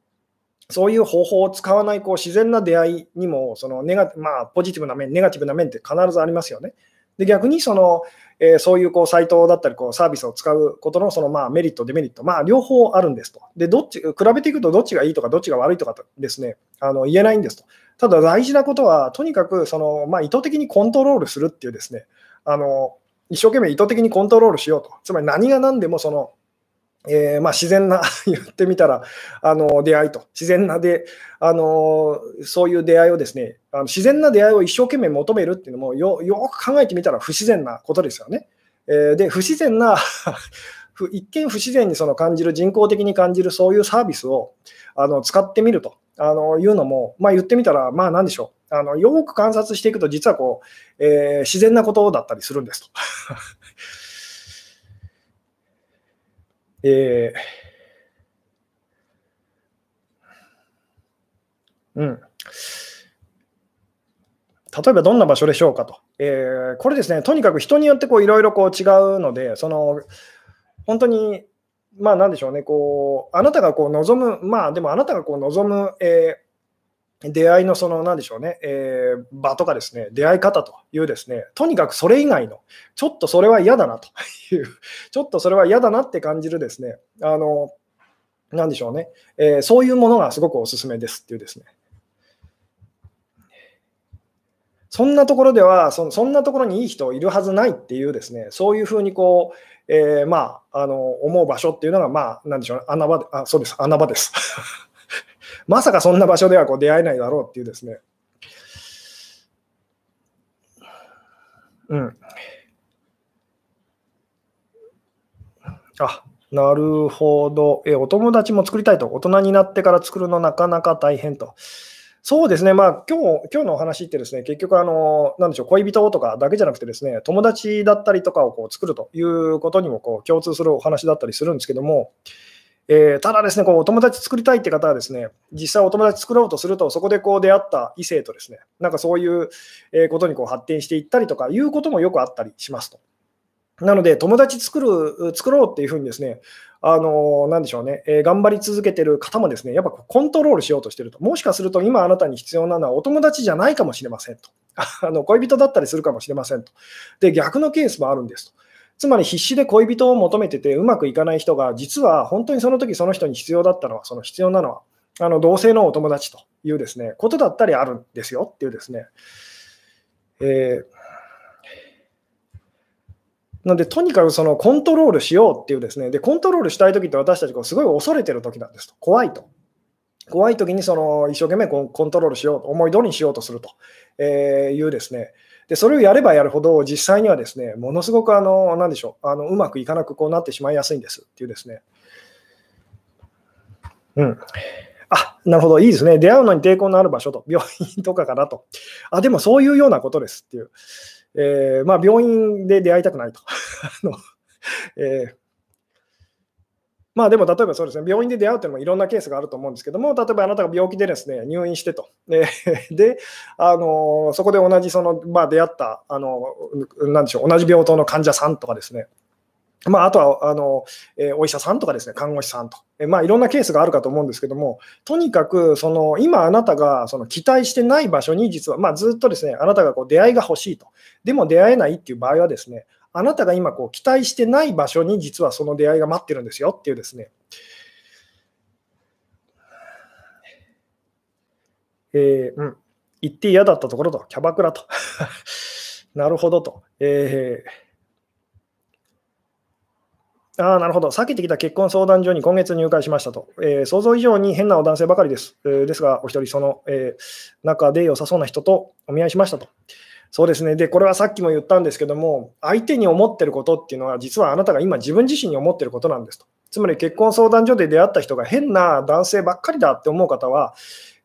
S1: そういう方法を使わないこう自然な出会いにもそのネガ、まあ、ポジティブな面、ネガティブな面って必ずありますよね。で逆にその、えー、そういうこうサイトだったりこうサービスを使うことのそのまあメリット、デメリット、まあ、両方あるんですと。でどっち比べていくとどっちがいいとかどっちが悪いとかですねあの言えないんですと。ただ大事なことは、とにかくその、まあ、意図的にコントロールするっていうですねあの一生懸命意図的にコントロールしようと。つまり何が何でもその、えー、まあ、自然な (laughs) 言ってみたらあの出会いと、自然なであのそういう出会いをですねあの、自然な出会いを一生懸命求めるっていうのもよよく考えてみたら不自然なことですよね。えー、で、不自然な (laughs) 一見不自然にその感じる、人工的に感じるそういうサービスをあの使ってみるとあのいうのも、まあ、言ってみたら、まあ、なんでしょう。あのよく観察していくと、実はこう、えー、自然なことだったりするんですと。えー、うん。例えばどんな場所でしょうかと。えー、これですね、とにかく人によっていろいろ違うので、その本当に、まあなんでしょうね、こうあなたがこう望む、まあでもあなたがこう望む、えー出会いのその、なんでしょうね、えー、場とかですね、出会い方というですね、とにかくそれ以外の、ちょっとそれは嫌だなと。いう、ちょっとそれは嫌だなって感じるですね、あの、なんでしょうね、えー、そういうものがすごくおすすめですっていうですね。そんなところではそ、そんなところにいい人いるはずないっていうですね、そういうふうにこう、えー、まあ、あの、思う場所っていうのが、まあ、なんでしょうね、穴場で、あ、そうです、穴場です。(laughs) まさかそんな場所ではこう出会えないだろうっていうですね。うん。あ、なるほど。え、お友達も作りたいと。大人になってから作るのなかなか大変と。そうですね、まあ今日今日のお話ってですね、結局あの、なんでしょう、恋人とかだけじゃなくてですね、友達だったりとかをこう作るということにもこう共通するお話だったりするんですけども、えー、ただですね、こうお友達作りたいって方はですね、実際お友達作ろうとすると、そこでこう出会った異性とですね、なんかそういうことにこう発展していったりとかいうこともよくあったりしますと。なので、友達作る、作ろうっていうふうにですね、あの、なんでしょうね、えー、頑張り続けてる方もですね、やっぱコントロールしようとしてると。もしかすると今あなたに必要なのはお友達じゃないかもしれませんと。(laughs) あの恋人だったりするかもしれませんと。で、逆のケースもあるんですと。つまり必死で恋人を求めててうまくいかない人が、実は本当にその時その人に必要だったのは、その必要なのは、あの同性のお友達というですね、ことだったりあるんですよっていうですね、えーなので、とにかくそのコントロールしようっていうですね、で、コントロールしたいときって私たちがすごい恐れてるときなんですと。怖いと。怖いときにその一生懸命コントロールしようと、思い通りにしようとするとえいうですね、で、それをやればやるほど、実際にはですね、ものすごくあの、なんでしょう、あのうまくいかなくこうなってしまいやすいんですっていうですね。うん。あ、なるほど、いいですね。出会うのに抵抗のある場所と、病院とかかなと。あ、でもそういうようなことですっていう。えー、まあ、病院で出会いたくないと。(laughs) あのえーまあでも例えばそうですね、病院で出会うというのもいろんなケースがあると思うんですけども、例えばあなたが病気でですね入院してと、で、(laughs) であのそこで同じその、まあ、出会ったあの、なでしょう、同じ病棟の患者さんとかですね、まあ、あとはあの、え、お医者さんとかですね、看護師さんと、え、まあ、いろんなケースがあるかと思うんですけども、とにかくその今、あなたがその期待してない場所に、実は、まあ、ずっとですねあなたがこう出会いが欲しいと、でも出会えないっていう場合はですね、あなたが今こう期待してない場所に、実はその出会いが待ってるんですよっていうですね。えー、うん、行って嫌だったところと、キャバクラと。(laughs) なるほどと。えーああ、なるほど。避けてきた結婚相談所に今月入会しましたと。えー、想像以上に変な男性ばかりです。えー、ですが、お一人その、えー、中で良さそうな人とお見合いしましたと。そうですね。で、これはさっきも言ったんですけども、相手に思ってることっていうのは、実はあなたが今自分自身に思ってることなんですと。つまり結婚相談所で出会った人が変な男性ばっかりだって思う方は、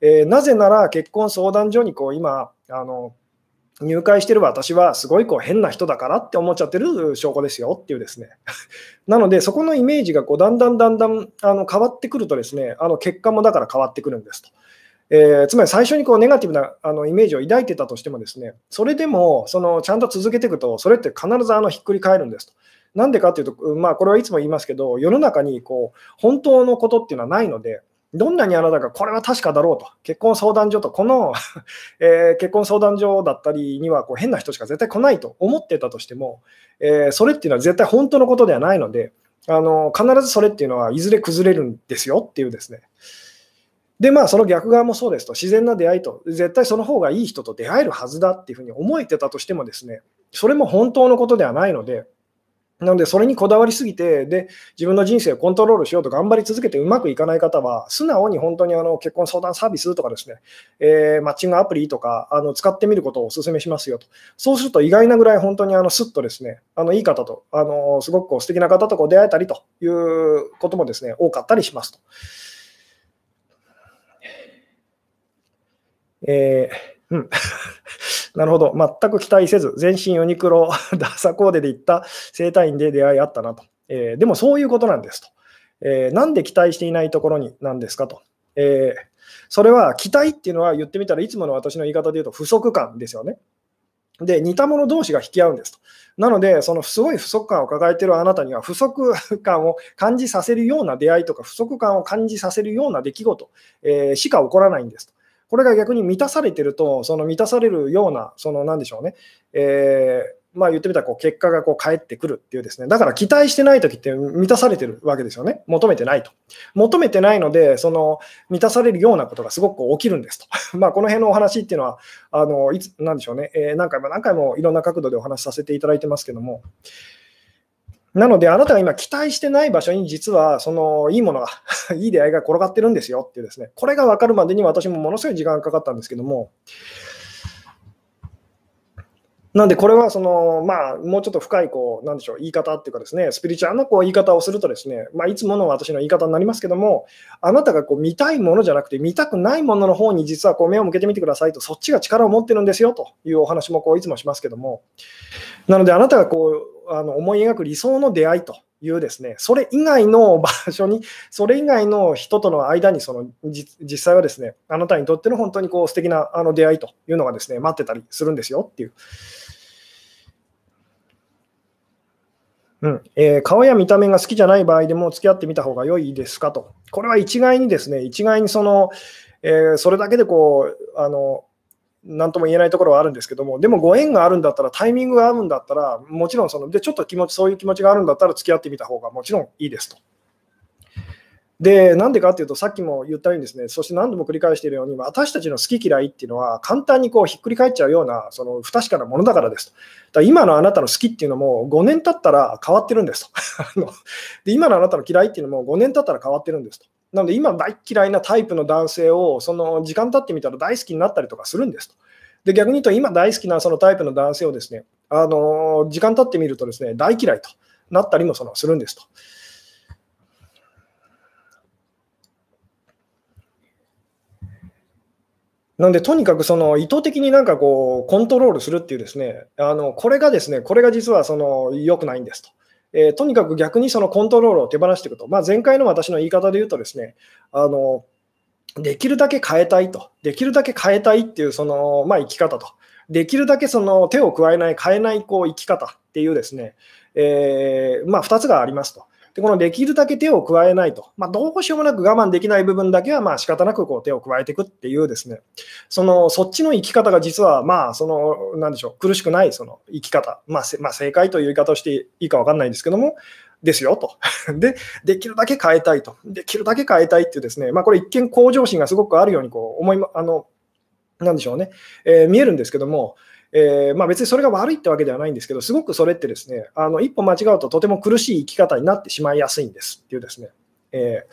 S1: えー、なぜなら結婚相談所にこう今、あの、入会してる私はすごいこう変な人だからって思っちゃってる証拠ですよっていうですね。(laughs) なので、そこのイメージがこうだんだんだんだんあの変わってくるとですね、あの結果もだから変わってくるんですと。えー、つまり最初にこうネガティブなあのイメージを抱いてたとしてもですね、それでもそのちゃんと続けていくと、それって必ずあのひっくり返るんですと。なんでかっていうと、まあ、これはいつも言いますけど、世の中にこう本当のことっていうのはないので、どんなにあなたがこれは確かだろうと、結婚相談所と、この (laughs) えー、結婚相談所だったりにはこう変な人しか絶対来ないと思ってたとしても、えー、それっていうのは絶対本当のことではないので、あの必ずそれっていうのはいずれ崩れるんですよっていうですね。で、まあ、その逆側もそうですと、自然な出会いと、絶対その方がいい人と出会えるはずだっていうふうに思えてたとしてもですね、それも本当のことではないので、なので、それにこだわりすぎて、で、自分の人生をコントロールしようと頑張り続けてうまくいかない方は、素直に本当にあの結婚相談サービスとかですね、えー、マッチングアプリとかあの使ってみることをお勧めしますよと。そうすると意外なぐらい本当にあのスッとですね、あのいい方と、あのすごくこう素敵な方とこう出会えたりということもですね、多かったりしますと。えー、うん。(laughs) なるほど。全く期待せず、全身ユニクロ、(laughs) ダサコーデで行った整体院で出会いあったなと。えー、でもそういうことなんですと。えー、なんで期待していないところになんですかと。えー、それは期待っていうのは言ってみたらいつもの私の言い方で言うと不足感ですよね。で、似た者同士が引き合うんですと。なので、そのすごい不足感を抱えているあなたには、不足感を感じさせるような出会いとか、不足感を感じさせるような出来事、えー、しか起こらないんですと。これが逆に満たされてると、その満たされるような、そのなんでしょうね、えー、まあ言ってみたらこう結果がこう返ってくるっていうですね、だから期待してないときって満たされてるわけですよね、求めてないと。求めてないので、その満たされるようなことがすごく起きるんですと。(laughs) まあこの辺のお話っていうのは、あのいつなんでしょうね、えー、何回も何回もいろんな角度でお話しさせていただいてますけども、なので、あなたが今期待してない場所に実は、そのいいものが (laughs) いい出会いが転がってるんですよっていうですね、これが分かるまでに私もものすごい時間がかかったんですけども、なんでこれはその、まあ、もうちょっと深いこうなんでしょう言い方っていうかですね、スピリチュアルなこう言い方をするとですね、まあ、いつもの私の言い方になりますけども、あなたがこう見たいものじゃなくて、見たくないものの方に実はこう目を向けてみてくださいと、そっちが力を持ってるんですよというお話もこういつもしますけども、なのであなたがこうあの思い描く理想の出会いというですね、それ以外の場所に、それ以外の人との間にその実際はですね、あなたにとっての本当にこう素敵なあの出会いというのがですね、待ってたりするんですよっていう。うんえー、顔や見た目が好きじゃない場合でも付き合ってみた方が良いですかと。これは一概にですね、一概にその、えー、それだけでこう、あの、なんとも言えないところはあるんですけども、でもご縁があるんだったら、タイミングが合うんだったら、もちろんその、で、ちょっと気持ち、そういう気持ちがあるんだったら付き合ってみた方がもちろんいいですと。で、なんでかっていうと、さっきも言ったようにですね、そして何度も繰り返しているように、私たちの好き嫌いっていうのは、簡単にこうひっくり返っちゃうような、その不確かなものだからですと。だ今のあなたの好きっていうのも、5年経ったら変わってるんですと。(laughs) で今のあなたの嫌いっていうのも、5年経ったら変わってるんですと。なので、今大嫌いなタイプの男性を、その時間経ってみたら大好きになったりとかするんですと。で逆に言うと、今大好きなそのタイプの男性をですね、あの時間経ってみるとですね、大嫌いとなったりもそのするんですと。なんで、とにかくその意図的になんかこう、コントロールするっていうですね、あのこれがですね、これが実はその良くないんですと。えー、とにかく逆にそのコントロールを手放していくと。まあ、前回の私の言い方で言うとですね、あのできるだけ変えたいと。できるだけ変えたいっていうその、まあ、生き方と。できるだけその手を加えない、変えないこう生き方っていうですね、えー、まあ、2つがありますと。で、このできるだけ手を加えないと、まあ、どうしようもなく我慢できない部分だけはまあ仕方なくこう手を加えていくっていうですね、そのそっちの生き方が実はまあそのなんでしょう苦しくないその生き方、まあ、まあ、正解という言い方をしていいか分かんないんですけども、ですよと。(laughs) で、できるだけ変えたいと。できるだけ変えたいっていうですね、まあ、これ一見向上心がすごくあるようにこう思い、あの、なんでしょうね、えー、見えるんですけども、えー、まあ、別にそれが悪いってわけではないんですけど、すごくそれってですね、あの一歩間違うととても苦しい生き方になってしまいやすいんですっていうですね。え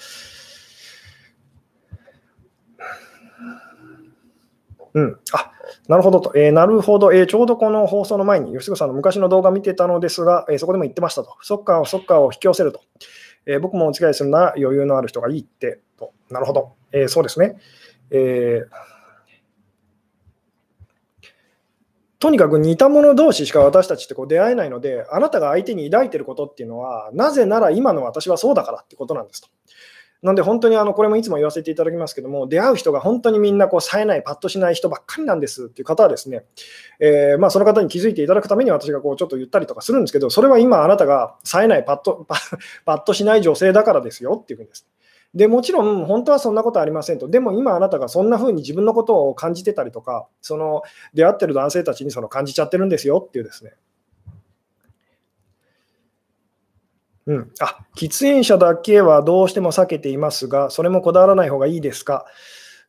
S1: ー、うん、あなるほどと、えー、なるほど、えー、ちょうどこの放送の前に、吉子さんの昔の動画見てたのですが、えー、そこでも言ってましたと、そっか、そっかを引き寄せると、え僕もお付き合いするなら余裕のある人がいいってと、なるほど、えそうですね。えーとにかく似た者同士しか私たちってこう出会えないので、あなたが相手に抱いてることっていうのは、なぜなら今の私はそうだからってことなんですと。なんで本当にあのこれもいつも言わせていただきますけども、出会う人が本当にみんなこう冴えない、パッとしない人ばっかりなんですっていう方はですね、えー、まあその方に気づいていただくために私がこうちょっと言ったりとかするんですけど、それは今あなたが冴えない、パッとパッとしない女性だからですよっていうふうにです。でもちろん、本当はそんなことありませんと、でも今あなたがそんな風に自分のことを感じてたりとか、その出会ってる男性たちにその感じちゃってるんですよっていうですね。うん、あ喫煙者だけはどうしても避けていますが、それもこだわらない方がいいですか？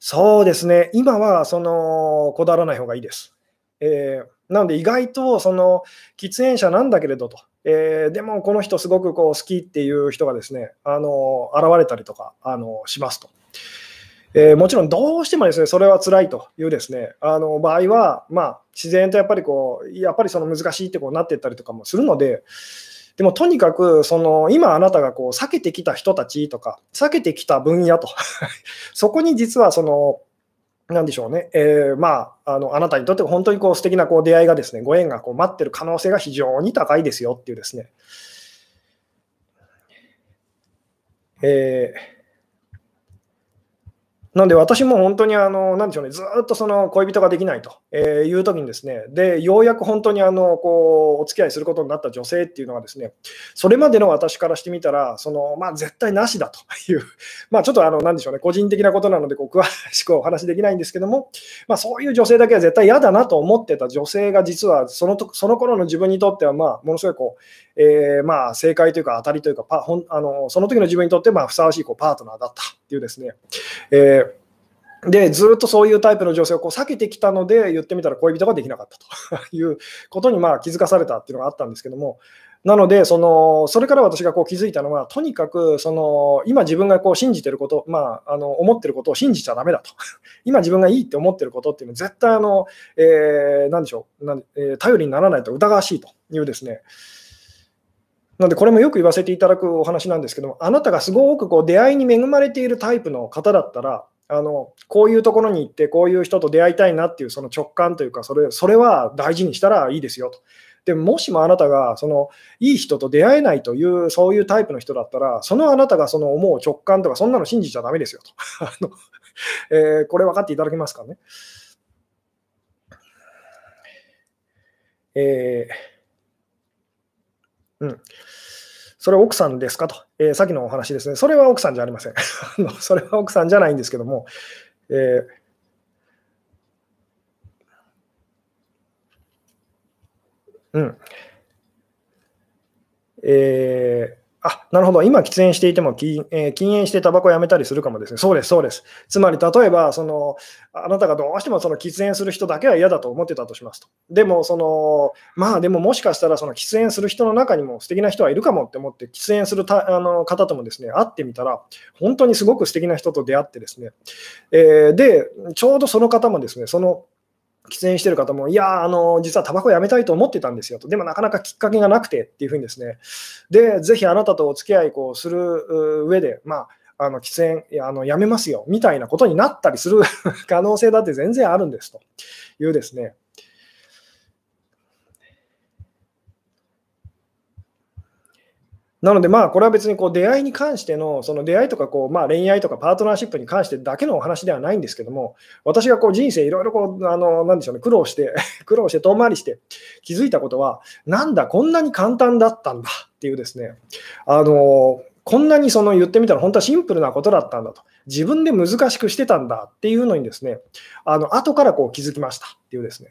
S1: そうですね、今はそのこだわらない方がいいです。えー、なので、意外とその喫煙者なんだけれどと、えー、でもこの人すごくこう好きっていう人がですね、あの現れたりとかあのしますと。えー、もちろんどうしてもですね、それは辛いというですね、あの場合は、まあ、自然とやっぱりこう、やっぱりその難しいってこうなっていったりとかもするので、でもとにかく、その今あなたがこう避けてきた人たちとか、避けてきた分野と (laughs) そこに実はその、なんでしょうね、えー、まあ、あのあなたにとって本当にこう素敵なこう出会いがですね、ご縁がこう待ってる可能性が非常に高いですよっていうですね。えーなんで私も本当にあの、なんでしょうね、ずっとその恋人ができないという時にですね、で、ようやく本当にあの、こう、お付き合いすることになった女性っていうのはですね、それまでの私からしてみたら、その、まあ絶対なしだという、まあちょっとあの、なんでしょうね、個人的なことなので、こう、詳しくお話できないんですけども、まあそういう女性だけは絶対嫌だなと思ってた女性が実はそのと、その頃の自分にとっては、まあ、ものすごいこう、えー、まあ正解というか当たりというか、パほんあのその時の自分にとってまあふさわしいこうパートナーだったっていうですね、えーで、ずっとそういうタイプの女性をこう避けてきたので、言ってみたら恋人ができなかったと (laughs) いうことにまあ気づかされたっていうのがあったんですけども、なのでその、それから私がこう気づいたのは、とにかくその今自分がこう信じてること、まあ、あの思ってることを信じちゃだめだと。(laughs) 今自分がいいって思ってることっていうのは、絶対あの、えー、なんでしょうなん、えー、頼りにならないと疑わしいというですね。なので、これもよく言わせていただくお話なんですけども、あなたがすごくこう出会いに恵まれているタイプの方だったら、あのこういうところに行って、こういう人と出会いたいなっていうその直感というか、それそれは大事にしたらいいですよと。でもしもあなたがそのいい人と出会えないという、そういうタイプの人だったら、そのあなたがその思う直感とか、そんなの信じちゃだめですよと (laughs) あの、(laughs) えー、これ分かっていただけますかね？えー、うん。それ奥さんですかと、えー、さっきのお話ですね、それは奥さんじゃありません。(laughs) それは奥さんじゃないんですけども、えー、うん。えー、あなるほど、今、喫煙していても禁,、えー、禁煙してタバコをやめたりするかもですね。そうです、そうです。つまり、例えば、そのあなたがどうしてもその喫煙する人だけは嫌だと思ってたとしますと。でも、そのまあ、でももしかしたら、その喫煙する人の中にも素敵な人はいるかもって思って、喫煙するたあの方ともですね会ってみたら、本当にすごく素敵な人と出会ってですね、えー、で、ちょうどその方もですね、その喫煙してる方も、いや、あの実はタバコやめたいと思ってたんですよと、でもなかなかきっかけがなくてっていうふうにですね、で、ぜひあなたとお付き合いこうする上で、まあ、あの喫煙あのやめますよみたいなことになったりする (laughs) 可能性だって全然あるんですというですね、なので、まあ、これは別にこう出会いに関しての、その出会いとかこう、まあ、恋愛とかパートナーシップに関してだけのお話ではないんですけども、私がこう人生いろいろこう、あの、なんでしょうね、苦労して、(laughs) 苦労して遠回りして気づいたことは、なんだ、こんなに簡単だったんだっていうですね、あの、こんなにその言ってみたら本当はシンプルなことだったんだと。自分で難しくしてたんだっていうのにですね、あの、後からこう気づきましたっていうですね。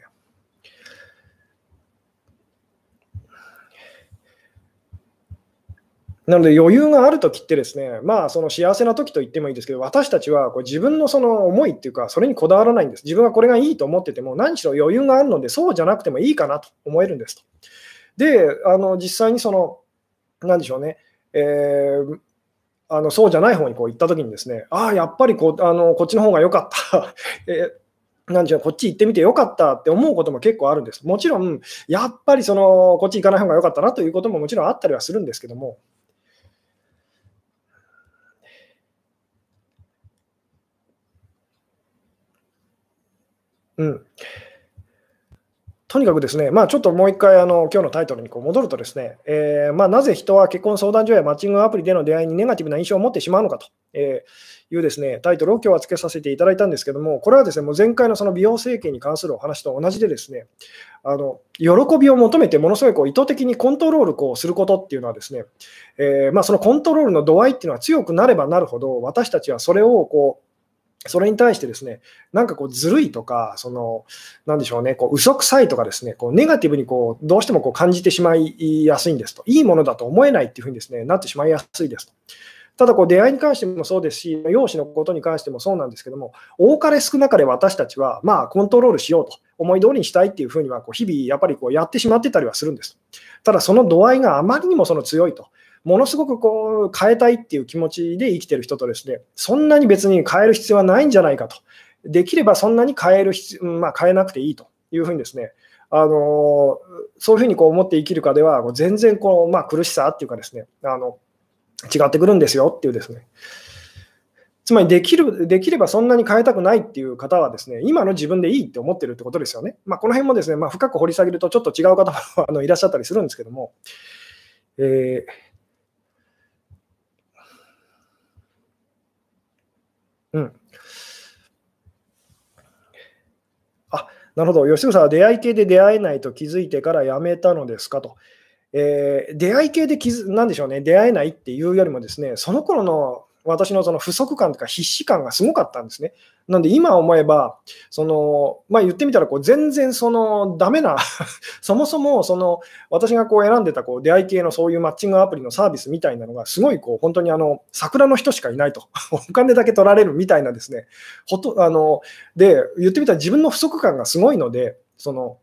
S1: なので余裕があるときってですね、まあその幸せなときと言ってもいいですけど、私たちはこう自分のその思いっていうか、それにこだわらないんです。自分はこれがいいと思ってても、何しろ余裕があるので、そうじゃなくてもいいかなと思えるんですと。で、あの実際にその、なんでしょうね、えー、あのそうじゃない方にこう行ったときにですね、ああ、やっぱりこあのこっちの方が良かった。(laughs) えーなんじゃこっち行ってみてよかったって思うことも結構あるんです。もちろん、やっぱりそのこっち行かない方が良かったなということももちろんあったりはするんですけども、うん。とにかくですね、まあ、ちょっともう一回あの今日のタイトルにこう戻るとですね、えー、まあ、なぜ人は結婚相談所やマッチングアプリでの出会いにネガティブな印象を持ってしまうのかとえいうですねタイトルを今日はつけさせていただいたんですけども、これはですねもう前回のその美容整形に関するお話と同じでですね、あの喜びを求めてものすごいこう意図的にコントロールこうすることっていうのはですね、えー、まあ、そのコントロールの度合いっていうのは強くなればなるほど、私たちはそれをこうそれに対してですね、なんかこうずるいとか、その、なんでしょうね、こう嘘くさいとかですね、こうネガティブにこうどうしてもこう感じてしまいやすいんですと。いいものだと思えないっていうふうにですね、なってしまいやすいですと。ただこう出会いに関してもそうですし、容姿のことに関してもそうなんですけども、多かれ少なかれ私たちは、まあ、コントロールしようと、思い通りにしたいっていうふうにはこう日々やっぱりこうやってしまってたりはするんです。ただその度合いがあまりにもその強いと。ものすごくこう変えたいっていう気持ちで生きてる人とですね、そんなに別に変える必要はないんじゃないかと。できればそんなに変える必要、まあ、変えなくていいというふうにですね、あのそういうふうにこう思って生きるかでは、全然こう、まあ、苦しさっていうかですね、あの違ってくるんですよっていうですね。つまりできる、できればそんなに変えたくないっていう方はですね、今の自分でいいって思ってるってことですよね。まあ、この辺もですね、まあ、深く掘り下げるとちょっと違う方もあのいらっしゃったりするんですけども、えーうん。あ、なるほど。吉野さんは出会い系で出会えないと気づいてから辞めたのですか？と。えー、出会い系で気づ、なんでしょうね、出会えないっていうよりもですね、その頃の私のその不足感とか必死感がすごかったんですね。なんで今思えば、そのまあ、言ってみたらこう全然そのダメな (laughs) そもそもその私がこう選んでたこう出会い系のそういうマッチングアプリのサービスみたいなのがすごいこう本当にあの桜の人しかいないと、(laughs) お金だけ取られるみたいなですね、ほとあので言ってみたら自分の不足感がすごいので、その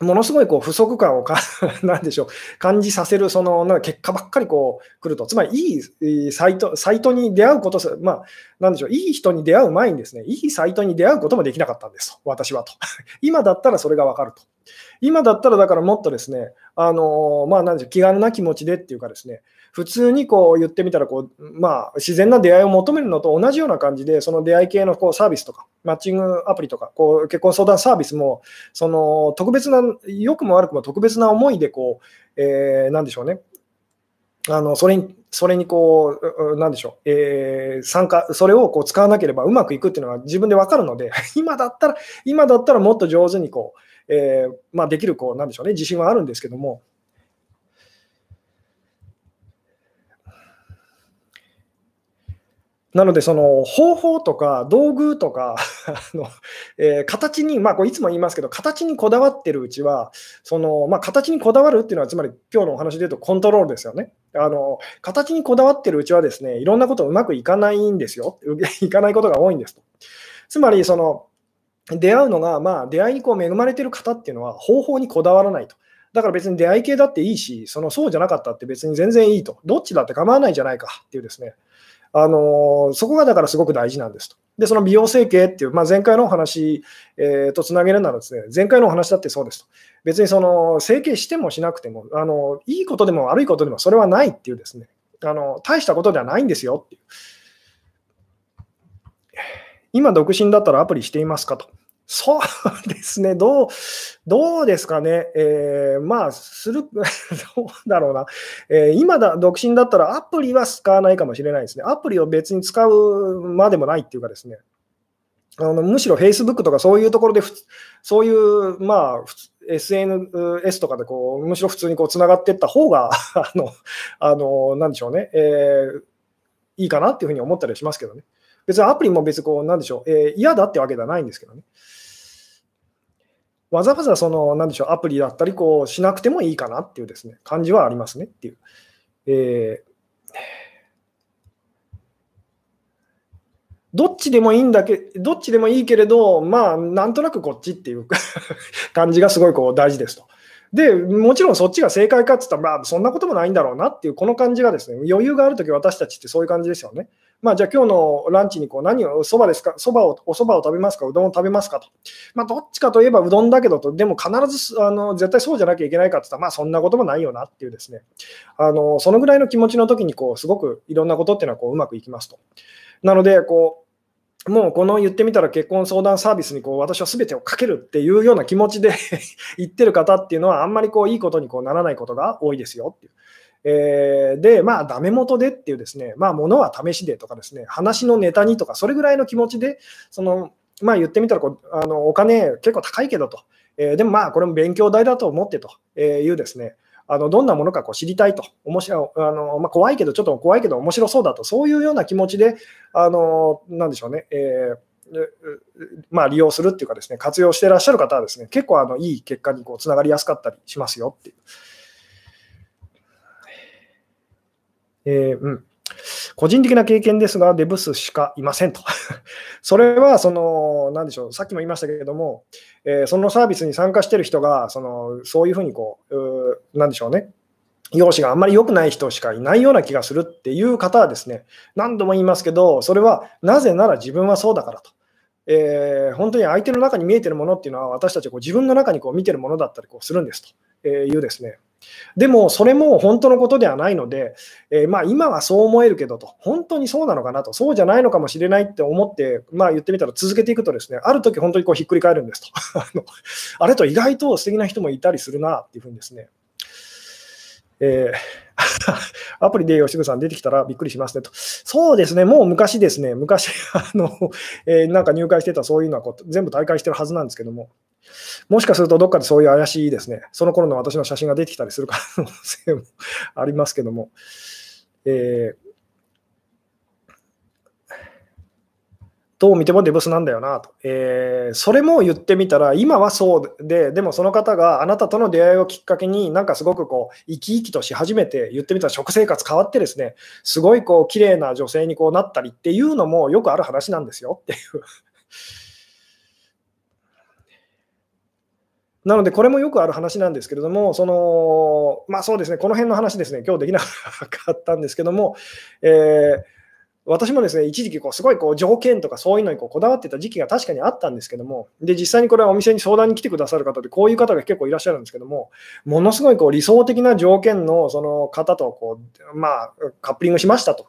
S1: ものすごいこう不足感をか (laughs) なんでしょう感じさせるそのなんか結果ばっかりこう来ると、つまりいいサイトサイトに出会うことす、まあ、なんでしょう、いい人に出会う前にですね、いいサイトに出会うこともできなかったんですと、私はと。(laughs) 今だったらそれがわかると。今だったらだからもっとですね、あのまあ、なんでしょう、気軽な気持ちでっていうかですね、普通にこう言ってみたらこう、まあ、自然な出会いを求めるのと同じような感じで、その出会い系のこうサービスとか、マッチングアプリとか、こう結婚相談サービスも、その特別な、良くも悪くも特別な思いでこう、えー、なんでしょうね、あのそれにそれにこう、なんでしょう、えー、参加、それをこう使わなければうまくいくっていうのは自分で分かるので、(laughs) 今だったら、今だったらもっと上手にこう、えー、まあ、できる、こう、なんでしょうね、自信はあるんですけども、なので、その方法とか道具とか (laughs) あの、えー、形に、まあ、こういつも言いますけど、形にこだわってるうちは、そのまあ、形にこだわるっていうのは、つまり今日のお話で言うとコントロールですよね。あの形にこだわってるうちはですね、いろんなことうまくいかないんですよ。(laughs) いかないことが多いんですと。つまり、その出会うのが、まあ、出会いにこう恵まれてる方っていうのは方法にこだわらないと。だから別に出会い系だっていいし、そのそうじゃなかったって別に全然いいと。どっちだって構わないじゃないかっていうですね。あのそこがだからすごく大事なんですと。で、その美容整形っていう、まあ、前回のお話、えー、とつなげるならですね、前回のお話だってそうですと。別にその整形してもしなくてもあの、いいことでも悪いことでもそれはないっていうですね、あの大したことではないんですよっていう。今、独身だったらアプリしていますかと。そうですね、どう、どうですかね、えー、まあ、する、(laughs) どうだろうな、えー、今だ、独身だったらアプリは使わないかもしれないですね。アプリを別に使うまでもないっていうかですね、あのむしろ Facebook とかそういうところで、そういう、まあ、SNS とかでこう、むしろ普通にこうつながっていった方が (laughs) あの、あの、なんでしょうね、えー、いいかなっていうふうに思ったりしますけどね。別にアプリも別にこう、なんでしょう、えー、嫌だってわけではないんですけどね。わざわざその、なんでしょう、アプリだったり、こう、しなくてもいいかなっていうですね、感じはありますねっていう。えーどっちでもいいんだけどっちでもいいけれど、まあ、なんとなくこっちっていう (laughs) 感じがすごいこう大事ですと。で、もちろんそっちが正解かって言ったら、まあ、そんなこともないんだろうなっていう、この感じがですね、余裕があるとき、私たちってそういう感じですよね。まあ、じゃあ今日のランチにこう何を、そばですか、そばを、おそばを食べますか、うどんを食べますか？と。まあ、どっちかといえばうどんだけどと、でも必ずあの絶対そうじゃなきゃいけないかって言ったら、まあ、そんなこともないよなっていうですね、あのそのぐらいの気持ちの時にこう、すごくいろんなことっていうのはこううまくいきますと。なので、こう、もうこの言ってみたら結婚相談サービスにこう私は全てをかけるっていうような気持ちで (laughs) 言ってる方っていうのはあんまりこういいことにこうならないことが多いですよっていう。えー、で、まあ、ダメ元でっていうですね、まあ、ものは試しでとかですね、話のネタにとか、それぐらいの気持ちで、その、まあ、言ってみたらこうあの、お金結構高いけどと、えー、でもまあ、これも勉強代だと思ってというですね、あのどんなものかこう知りたいと、面白あのまあ、怖いけど、ちょっと怖いけど面白そうだと、そういうような気持ちで、あのなんでしょうね、えーまあ、利用するっていうかですね、活用してらっしゃる方はですね、結構あのいい結果にこうつながりやすかったりしますよっていう。えー、うん。個人的な経験ですが、デブスしかいませんと。(laughs) それは、その、なんでしょう、さっきも言いましたけれども、えー、そのサービスに参加してる人が、その、そういうふうにこう、うなんでしょうね、容姿があんまり良くない人しかいないような気がするっていう方はですね、何度も言いますけど、それはなぜなら自分はそうだからと。えー、本当に相手の中に見えてるものっていうのは、私たちはこう自分の中にこう見てるものだったりこうするんですというですね、でも、それも本当のことではないので、えー、まあ、今はそう思えるけどと、本当にそうなのかなと、そうじゃないのかもしれないって思って、まあ、言ってみたら続けていくとですね、ある時本当にこうひっくり返るんですと。(laughs) あれと意外と素敵な人もいたりするなっていうふうにですね、えー (laughs) アプリで吉純さん出てきたらびっくりしますねと。そうですね、もう昔ですね、昔、あの、えー、なんか入会してたそういうのはこう全部大会してるはずなんですけども、もしかするとどっかでそういう怪しいですね、その頃の私の写真が出てきたりする可能性もありますけども、えー、どう見てもデブスなんだよなと、えー、それも言ってみたら、今はそうで、でもその方があなたとの出会いをきっかけに、なんかすごくこう生き生きとし始めて、言ってみたら食生活変わって、ですね。すごいこう綺麗な女性にこうなったりっていうのもよくある話なんですよ。っていう。なので、これもよくある話なんですけれども、そのまあ、そうですね、この辺の話ですね、今日できなかったんですけども、えー、私もですね、一時期こうすごいこう条件とかそういうのにこうこだわってた時期が確かにあったんですけども、で、実際にこれはお店に相談に来てくださる方で、こういう方が結構いらっしゃるんですけども、ものすごいこう理想的な条件のその方とこう、まあ、カップリングしましたと。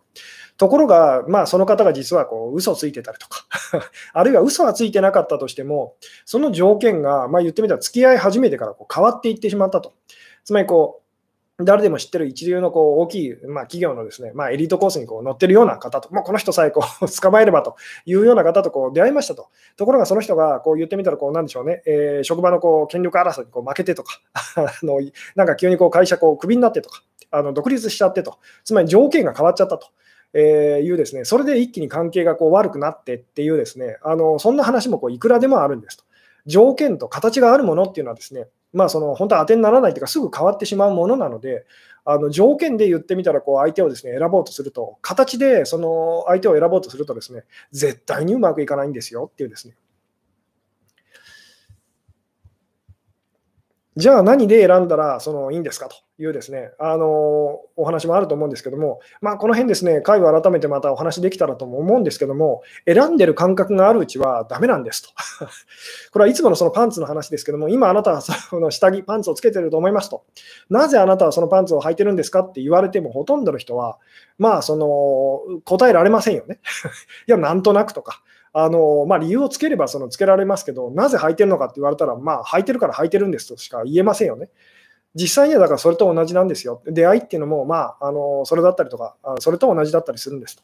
S1: ところが、まあ、その方が実はこう嘘ついてたりとか (laughs) あるいは嘘はついてなかったとしても、その条件が、まあ、言ってみたら付き合い始めてからこう変わっていってしまったと。つまりこう、誰でも知ってる一流のこう大きい、まあ、企業のですね、まあ、エリートコースにこう乗ってるような方と、まあ、この人さえこう (laughs) 捕まえればというような方とこう出会いましたと。ところがその人がこう言ってみたらこうなんでしょうね、えー、職場のこう権力争いにこう負けてとか (laughs) あの、なんか急にこう会社こうクビになってとか、あの独立しちゃってと、つまり条件が変わっちゃったと。えー、いうですね、それで一気に関係がこう悪くなってっていうですね、あのそんな話もこういくらでもあるんですと。条件と形があるものっていうのはですね、まあ、その本当は当てにならないというか、すぐ変わってしまうものなので、あの条件で言ってみたら、こう相手をですね選ぼうとすると、形でその相手を選ぼうとすると、ですね絶対にうまくいかないんですよっていうですね。じゃあ何で選んだらそのいいんですかというですね、あのお話もあると思うんですけども、まあ、この辺ですね、会話改めてまたお話できたらとも思うんですけども、選んでる感覚があるうちはダメなんですと。(laughs) これはいつものそのパンツの話ですけども、今あなたはその下着、パンツをつけてると思いますと。なぜあなたはそのパンツを履いてるんですかって言われても、ほとんどの人は、まあ、その答えられませんよね。(laughs) いや、なんとなくとか。あのまあ、理由をつければそのつけられますけど、なぜ履いてるのかって言われたら、まあ、履いてるから履いてるんですとしか言えませんよね。実際にはだからそれと同じなんですよ。出会いっていうのも、まあ、あのそれだったりとか、それと同じだったりするんですと。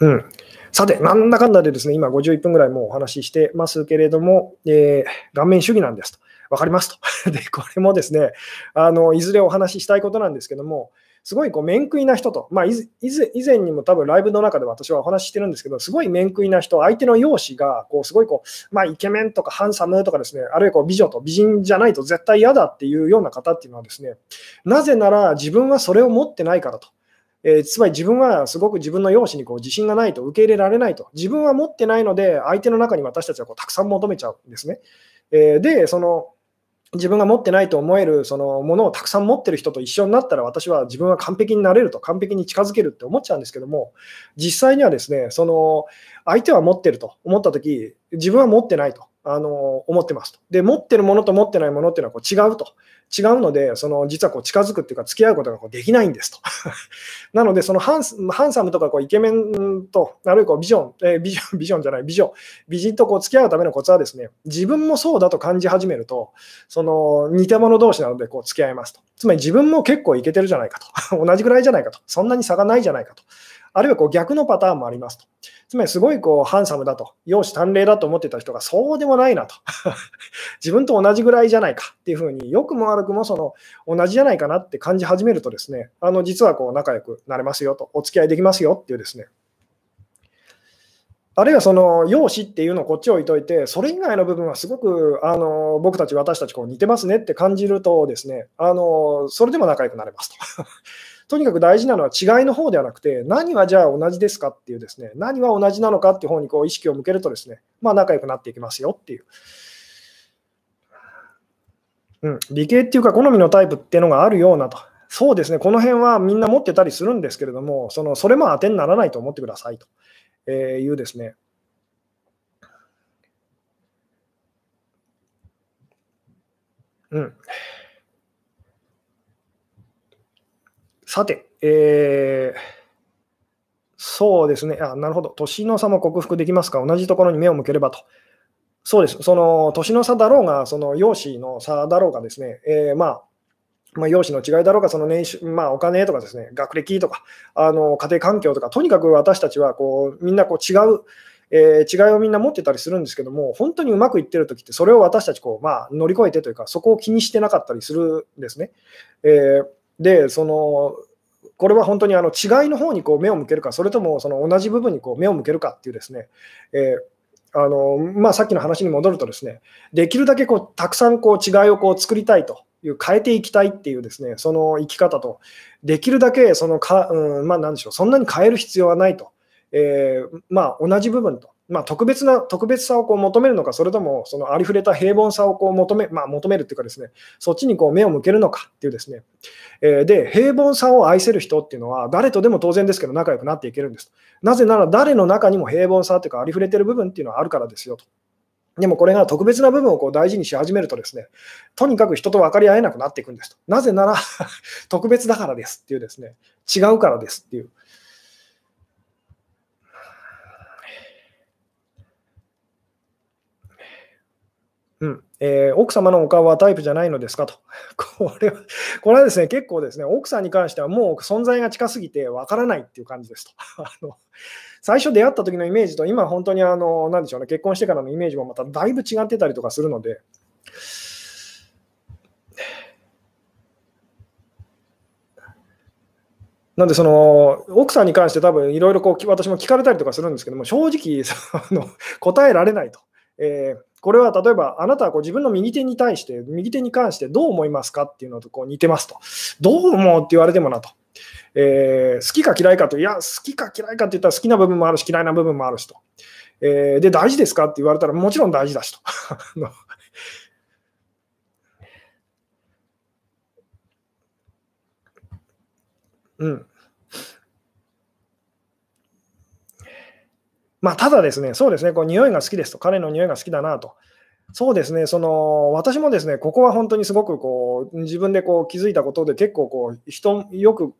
S1: うん、さて、なんだかんだでですね、今51分ぐらいもうお話ししてますけれども、えー、顔面主義なんですと。わかりますと。(laughs) で、これもですね、あのいずれお話ししたいことなんですけども、すごいこう面食いな人と、まあ、以前にも多分ライブの中で私はお話ししてるんですけど、すごい面食いな人、相手の容姿がこうすごいこう、まあ、イケメンとかハンサムとかですね、あるいはこう美女と美人じゃないと絶対嫌だっていうような方っていうのはですね、なぜなら自分はそれを持ってないからと。えー、つまり自分はすごく自分の容姿にこう自信がないと受け入れられないと。自分は持ってないので、相手の中に私たちはこうたくさん求めちゃうんですね。えー、で、その、自分が持ってないと思えるそのものをたくさん持ってる人と一緒になったら私は自分は完璧になれると完璧に近づけるって思っちゃうんですけども実際にはですねその相手は持ってると思った時自分は持ってないと。あの思ってますとで持ってるものと持ってないものっていうのはこう違うと違うので、その実はこう近づくっていうか、付き合うことがこうできないんですと。(laughs) なので、そのハンサムとかこうイケメンと、あるいはこうビジョン、えー、ビジョン、(laughs) ビジョンじゃない、美女、美人とこう付き合うためのコツはですね、自分もそうだと感じ始めると、その似た者同士なのでこう付き合いますと。つまり自分も結構いけてるじゃないかと。(laughs) 同じぐらいじゃないかと。そんなに差がないじゃないかと。あるいはこう逆のパターンもありますと。つまりすごいこうハンサムだと、容姿端麗だと思ってた人がそうでもないなと。(laughs) 自分と同じぐらいじゃないかっていうふうに、良くも悪くもその同じじゃないかなって感じ始めるとですね、あの実はこう仲良くなれますよと、お付き合いできますよっていうですね、あるいはその容姿っていうのをこっち置いといて、それ以外の部分はすごくあの僕たち、私たちこう似てますねって感じると、ですねあのそれでも仲良くなれますと。とにかく大事なのは違いの方ではなくて、何はじゃあ同じですかっていうですね、何は同じなのかっていう方にこう意識を向けるとですね、まあ仲良くなっていきますよっていう。うん、理系っていうか好みのタイプっていうのがあるようなと。そうですね、この辺はみんな持ってたりするんですけれども、そのそれも当てにならないと思ってくださいというですね。うん。さて、えー、そうですね、あなるほど、年の差も克服できますか、同じところに目を向ければと。そうです、その年の差だろうが、その容姿の差だろうがですね、えー、まあ、まあ、容姿の違いだろうが、その年収、まあ、お金とかですね、学歴とか、あの家庭環境とか、とにかく私たちはこうみんなこう違う、えー、違いをみんな持ってたりするんですけども、本当にうまくいってるときって、それを私たちこう、まあ、乗り越えてというか、そこを気にしてなかったりするんですね。えーで、その、これは本当にあの違いの方にこう目を向けるか、それともその同じ部分にこう目を向けるかっていうですね、えー、あのまあ、さっきの話に戻るとですね、できるだけこうたくさんこう違いをこう作りたいという、変えていきたいっていうですね、その生き方と、できるだけそのか、うんまあ、なんでしょう、そんなに変える必要はないとえー、まあ、同じ部分と、まあ、特別な特別さをこう求めるのか、それともそのありふれた平凡さをこう求め,、まあ、求めるっていうかですね、そっちにこう目を向けるのかっていうですね、えー、で、平凡さを愛せる人っていうのは、誰とでも当然ですけど、仲良くなっていけるんです。なぜなら、誰の中にも平凡さっていうか、ありふれてる部分っていうのはあるからですよと。でもこれが特別な部分をこう大事にし始めるとですね、とにかく人と分かり合えなくなっていくんですと。なぜなら (laughs) 特別だからですっていうですね、違うからですっていう。うんえー、奥様のお顔はタイプじゃないのですか？と。(laughs) これは、これはですね、結構ですね、奥さんに関してはもう存在が近すぎてわからないっていう感じですと。(laughs) あの最初出会った時のイメージと今本当にあの、なんでしょうね、結婚してからのイメージもまただいぶ違ってたりとかするので、なんでその奥さんに関して多分いろいろ私も聞かれたりとかするんですけども正直その答えられないと、えー、これは例えばあなたはこう自分の右手に対して右手に関してどう思いますかっていうのとこう似てますとどう思うって言われてもなとえー、好きか嫌いかと、いや、好きか嫌いかって言ったら好きな部分もあるし、嫌いな部分もあるしと。えー、で、大事ですかって言われたら、もちろん大事だしと。(laughs) うん。まあ、ただですね、そうですね、こう匂いが好きですと、彼の匂いが好きだなと。そうですね、その私もですね、ここは本当にすごくこう自分でこう気づいたことで、結構こう人、よく、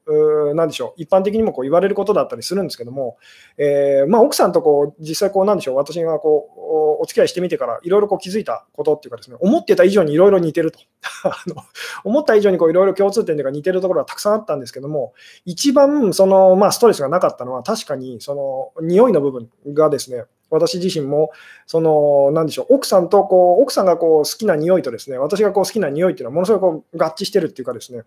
S1: なんでしょう、一般的にもこう言われることだったりするんですけども、えー、まあ、奥さんとこう実際、こうなんでしょう、私がこうお付き合いしてみてから、いろいろ気づいたことっていうかですね、思ってた以上にいろいろ似てると。(laughs) あの、思った以上にいろいろ共通点というか似てるところはたくさんあったんですけども、一番その、まあ、ストレスがなかったのは、確かにその匂いの部分がですね、私自身も、その、なんでしょう、奥さんとこう、奥さんがこう好きな匂いとですね、私がこう好きな匂いっていうのはものすごいこう合致してるっていうかですね、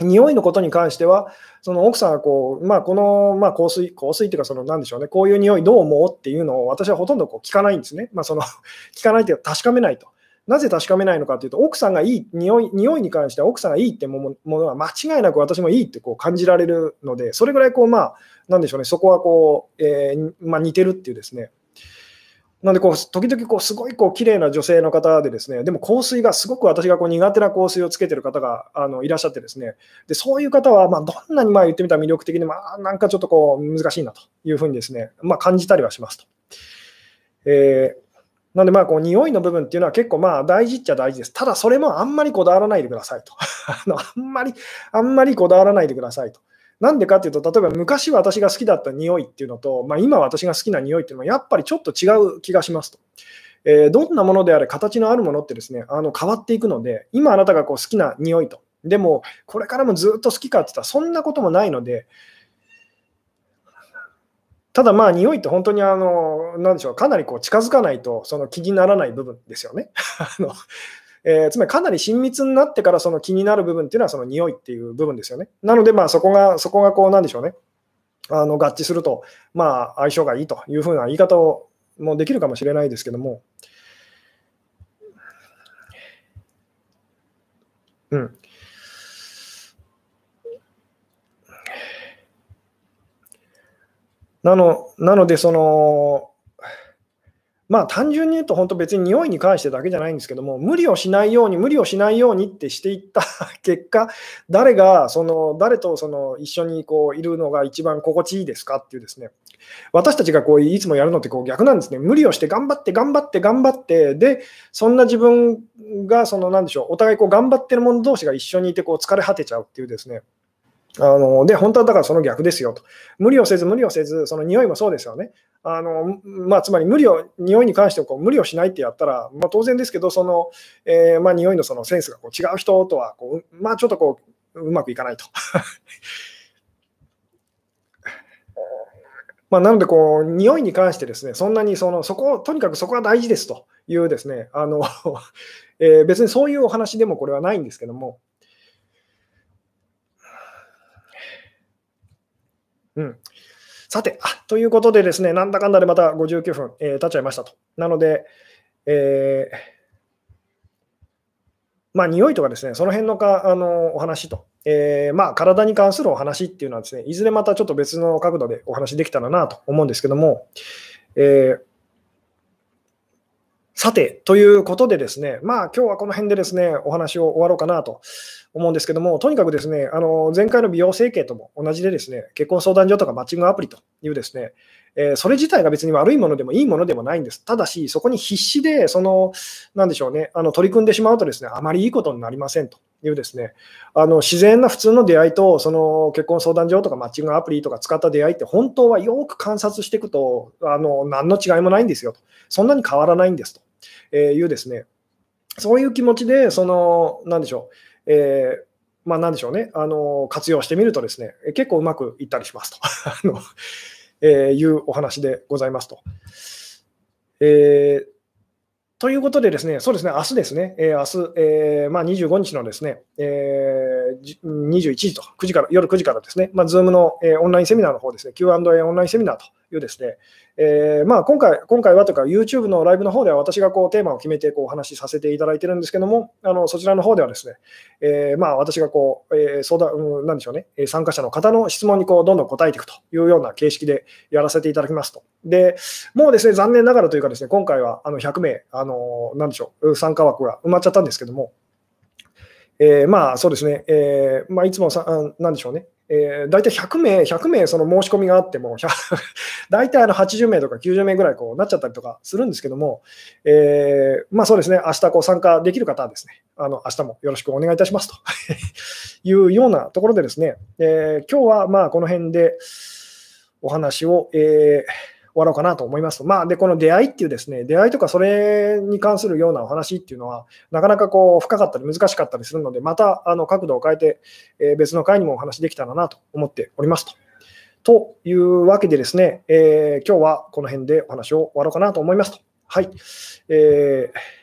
S1: 匂いのことに関しては、その奥さんがこう、まあ、この、まあ、香水、香水っていうか、その、なんでしょうね、こういう匂いどう思うっていうのを私はほとんどこう聞かないんですね。まあ、その (laughs) 聞かないっていうか、確かめないと。なぜ確かめないのかというと、奥さんがいい、匂い匂いに関しては奥さんがいいってものは間違いなく私もいいってこう感じられるので、それぐらいこう、まあ、なんでしょうね、そこはこう、えー、まあ、似てるっていうですね、なんでこう、時々こうすごいこう綺麗な女性の方で、ですねでも香水がすごく私がこう苦手な香水をつけてる方があのいらっしゃって、ですねでそういう方はまどんなにまあ言ってみたら魅力的で、まあ、なんかちょっとこう難しいなというふうにですね、まあ、感じたりはしますと。えーなんで、まあ、こう、匂いの部分っていうのは結構まあ大事っちゃ大事です。ただ、それもあんまりこだわらないでくださいと。(laughs) あのあんまり、あんまりこだわらないでくださいと。なんでかっていうと、例えば昔私が好きだった匂いっていうのと、まあ、今私が好きな匂いっていうのはやっぱりちょっと違う気がしますと。えー、どんなものであれ形のあるものってですね、あの変わっていくので、今あなたがこう好きな匂いと。でも、これからもずっと好きかって言ったらそんなこともないので、ただまあ匂いって本当にあの、なんでしょう、かなりこう近づかないとその気にならない部分ですよね。(laughs) あのえー、つまりかなり親密になってからその気になる部分っていうのはその匂いっていう部分ですよね。なので、まあそこが、そこがこうなんでしょうね。あの合致すると、まあ相性がいいというふうな言い方をもできるかもしれないですけども。うん。なのなので、その、まあ単純に言うと、本当別に匂いに関してだけじゃないんですけども、無理をしないように、無理をしないようにってしていった結果、(laughs) 誰が、その、誰とその一緒にこういるのが一番心地いいですかっていうですね、私たちがこういつもやるのってこう逆なんですね。無理をして頑張って頑張って頑張って、で、そんな自分が、その、なんでしょう、お互いこう頑張ってる者同士が一緒にいてこう疲れ果てちゃうっていうですね、あので、本当はだからその逆ですよと。無理をせず、無理をせず、その匂いもそうですよね。あのまあ、つまり無理を、匂いに関してこう無理をしないってやったら、まあ、当然ですけど、その、えー、まあ、匂いのそのセンスがこう違う人とはこう、まあ、ちょっとこう、うまくいかないと。(laughs) まあ、なのでこう、匂いに関してですね、そんなにそのそこ、とにかくそこは大事ですというですね、あの (laughs) えー、別にそういうお話でもこれはないんですけども、うん。さて、あということでですね、なんだかんだでまた59分、えー、経っちゃいましたと。なので、えーまあ、匂いとかですね、その辺のかあのお話と、えー、まあ、体に関するお話っていうのはですね、いずれまたちょっと別の角度でお話できたらなと思うんですけども、えー、さて、ということでですね、まあ、今日はこの辺でですね、お話を終わろうかなと思うんですけども、とにかくですね、あの前回の美容整形とも同じでですね、結婚相談所とかマッチングアプリというですね、えー、それ自体が別に悪いものでもいいものでもないんです。ただし、そこに必死で、その、なんでしょうね、あの取り組んでしまうとですね、あまりいいことになりませんというですね、あの自然な普通の出会いと、その結婚相談所とかマッチングアプリとか使った出会いって、本当はよく観察していくと、あの何の違いもないんですよと。そんなに変わらないんですというですね、そういう気持ちで、その、なんでしょう、えーまあ、なんでしょうね、あの活用してみるとですね、結構うまくいったりしますと。(laughs) あのえー、いうお話でございますと。えー、ということでですね、そうですね、明日ですね、えー、明日、えー、まあ、25日のですね、えー、21時と、9時から、夜9時からですね、まあ、Zoom の、えー、オンラインセミナーの方ですね、Q&A オンラインセミナーというですね、えーまあ、今回今回はというか、YouTube のライブの方では私がこうテーマを決めてこうお話しさせていただいてるんですけども、あのそちらの方ではですね、えーまあ、私がこう、えー、相談、うん、なんでしょうね、参加者の方の質問にこうどんどん答えていくというような形式でやらせていただきますと。で、もうですね、残念ながらというかですね、今回はあの100名、あのなんでしょう、参加枠が埋まっちゃったんですけども、えー、まあそうですね、えーまあ、いつもさ、なんでしょうね、えー、大体100名、100名その申し込みがあっても、(laughs) 大体あの80名とか90名ぐらいこうなっちゃったりとかするんですけども、えー、まあそうですね、明日こう参加できる方はですね、あの明日もよろしくお願いいたしますと。(laughs) いうようなところでですね、えー、今日はまあこの辺でお話を、えーわろうかなと思います。まあ、で、この出会いっていうですね、出会いとかそれに関するようなお話っていうのは、なかなかこう深かったり難しかったりするので、またあの角度を変えて、え、別の回にもお話できたらなと思っておりますと。というわけでですね、えー、今日はこの辺でお話を終わろうかなと思いますと。はい。えー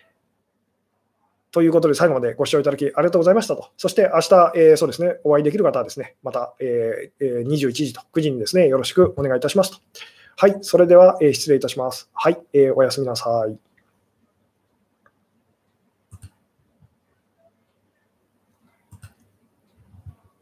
S1: ということで、最後までご視聴いただきありがとうございましたと。そして明日、えー、そうですね、お会いできる方はですね、また、えー、21時と9時にですね、よろしくお願いいたしますと。はい、それでは、え失礼いたします。はい、えーおやすみなさい。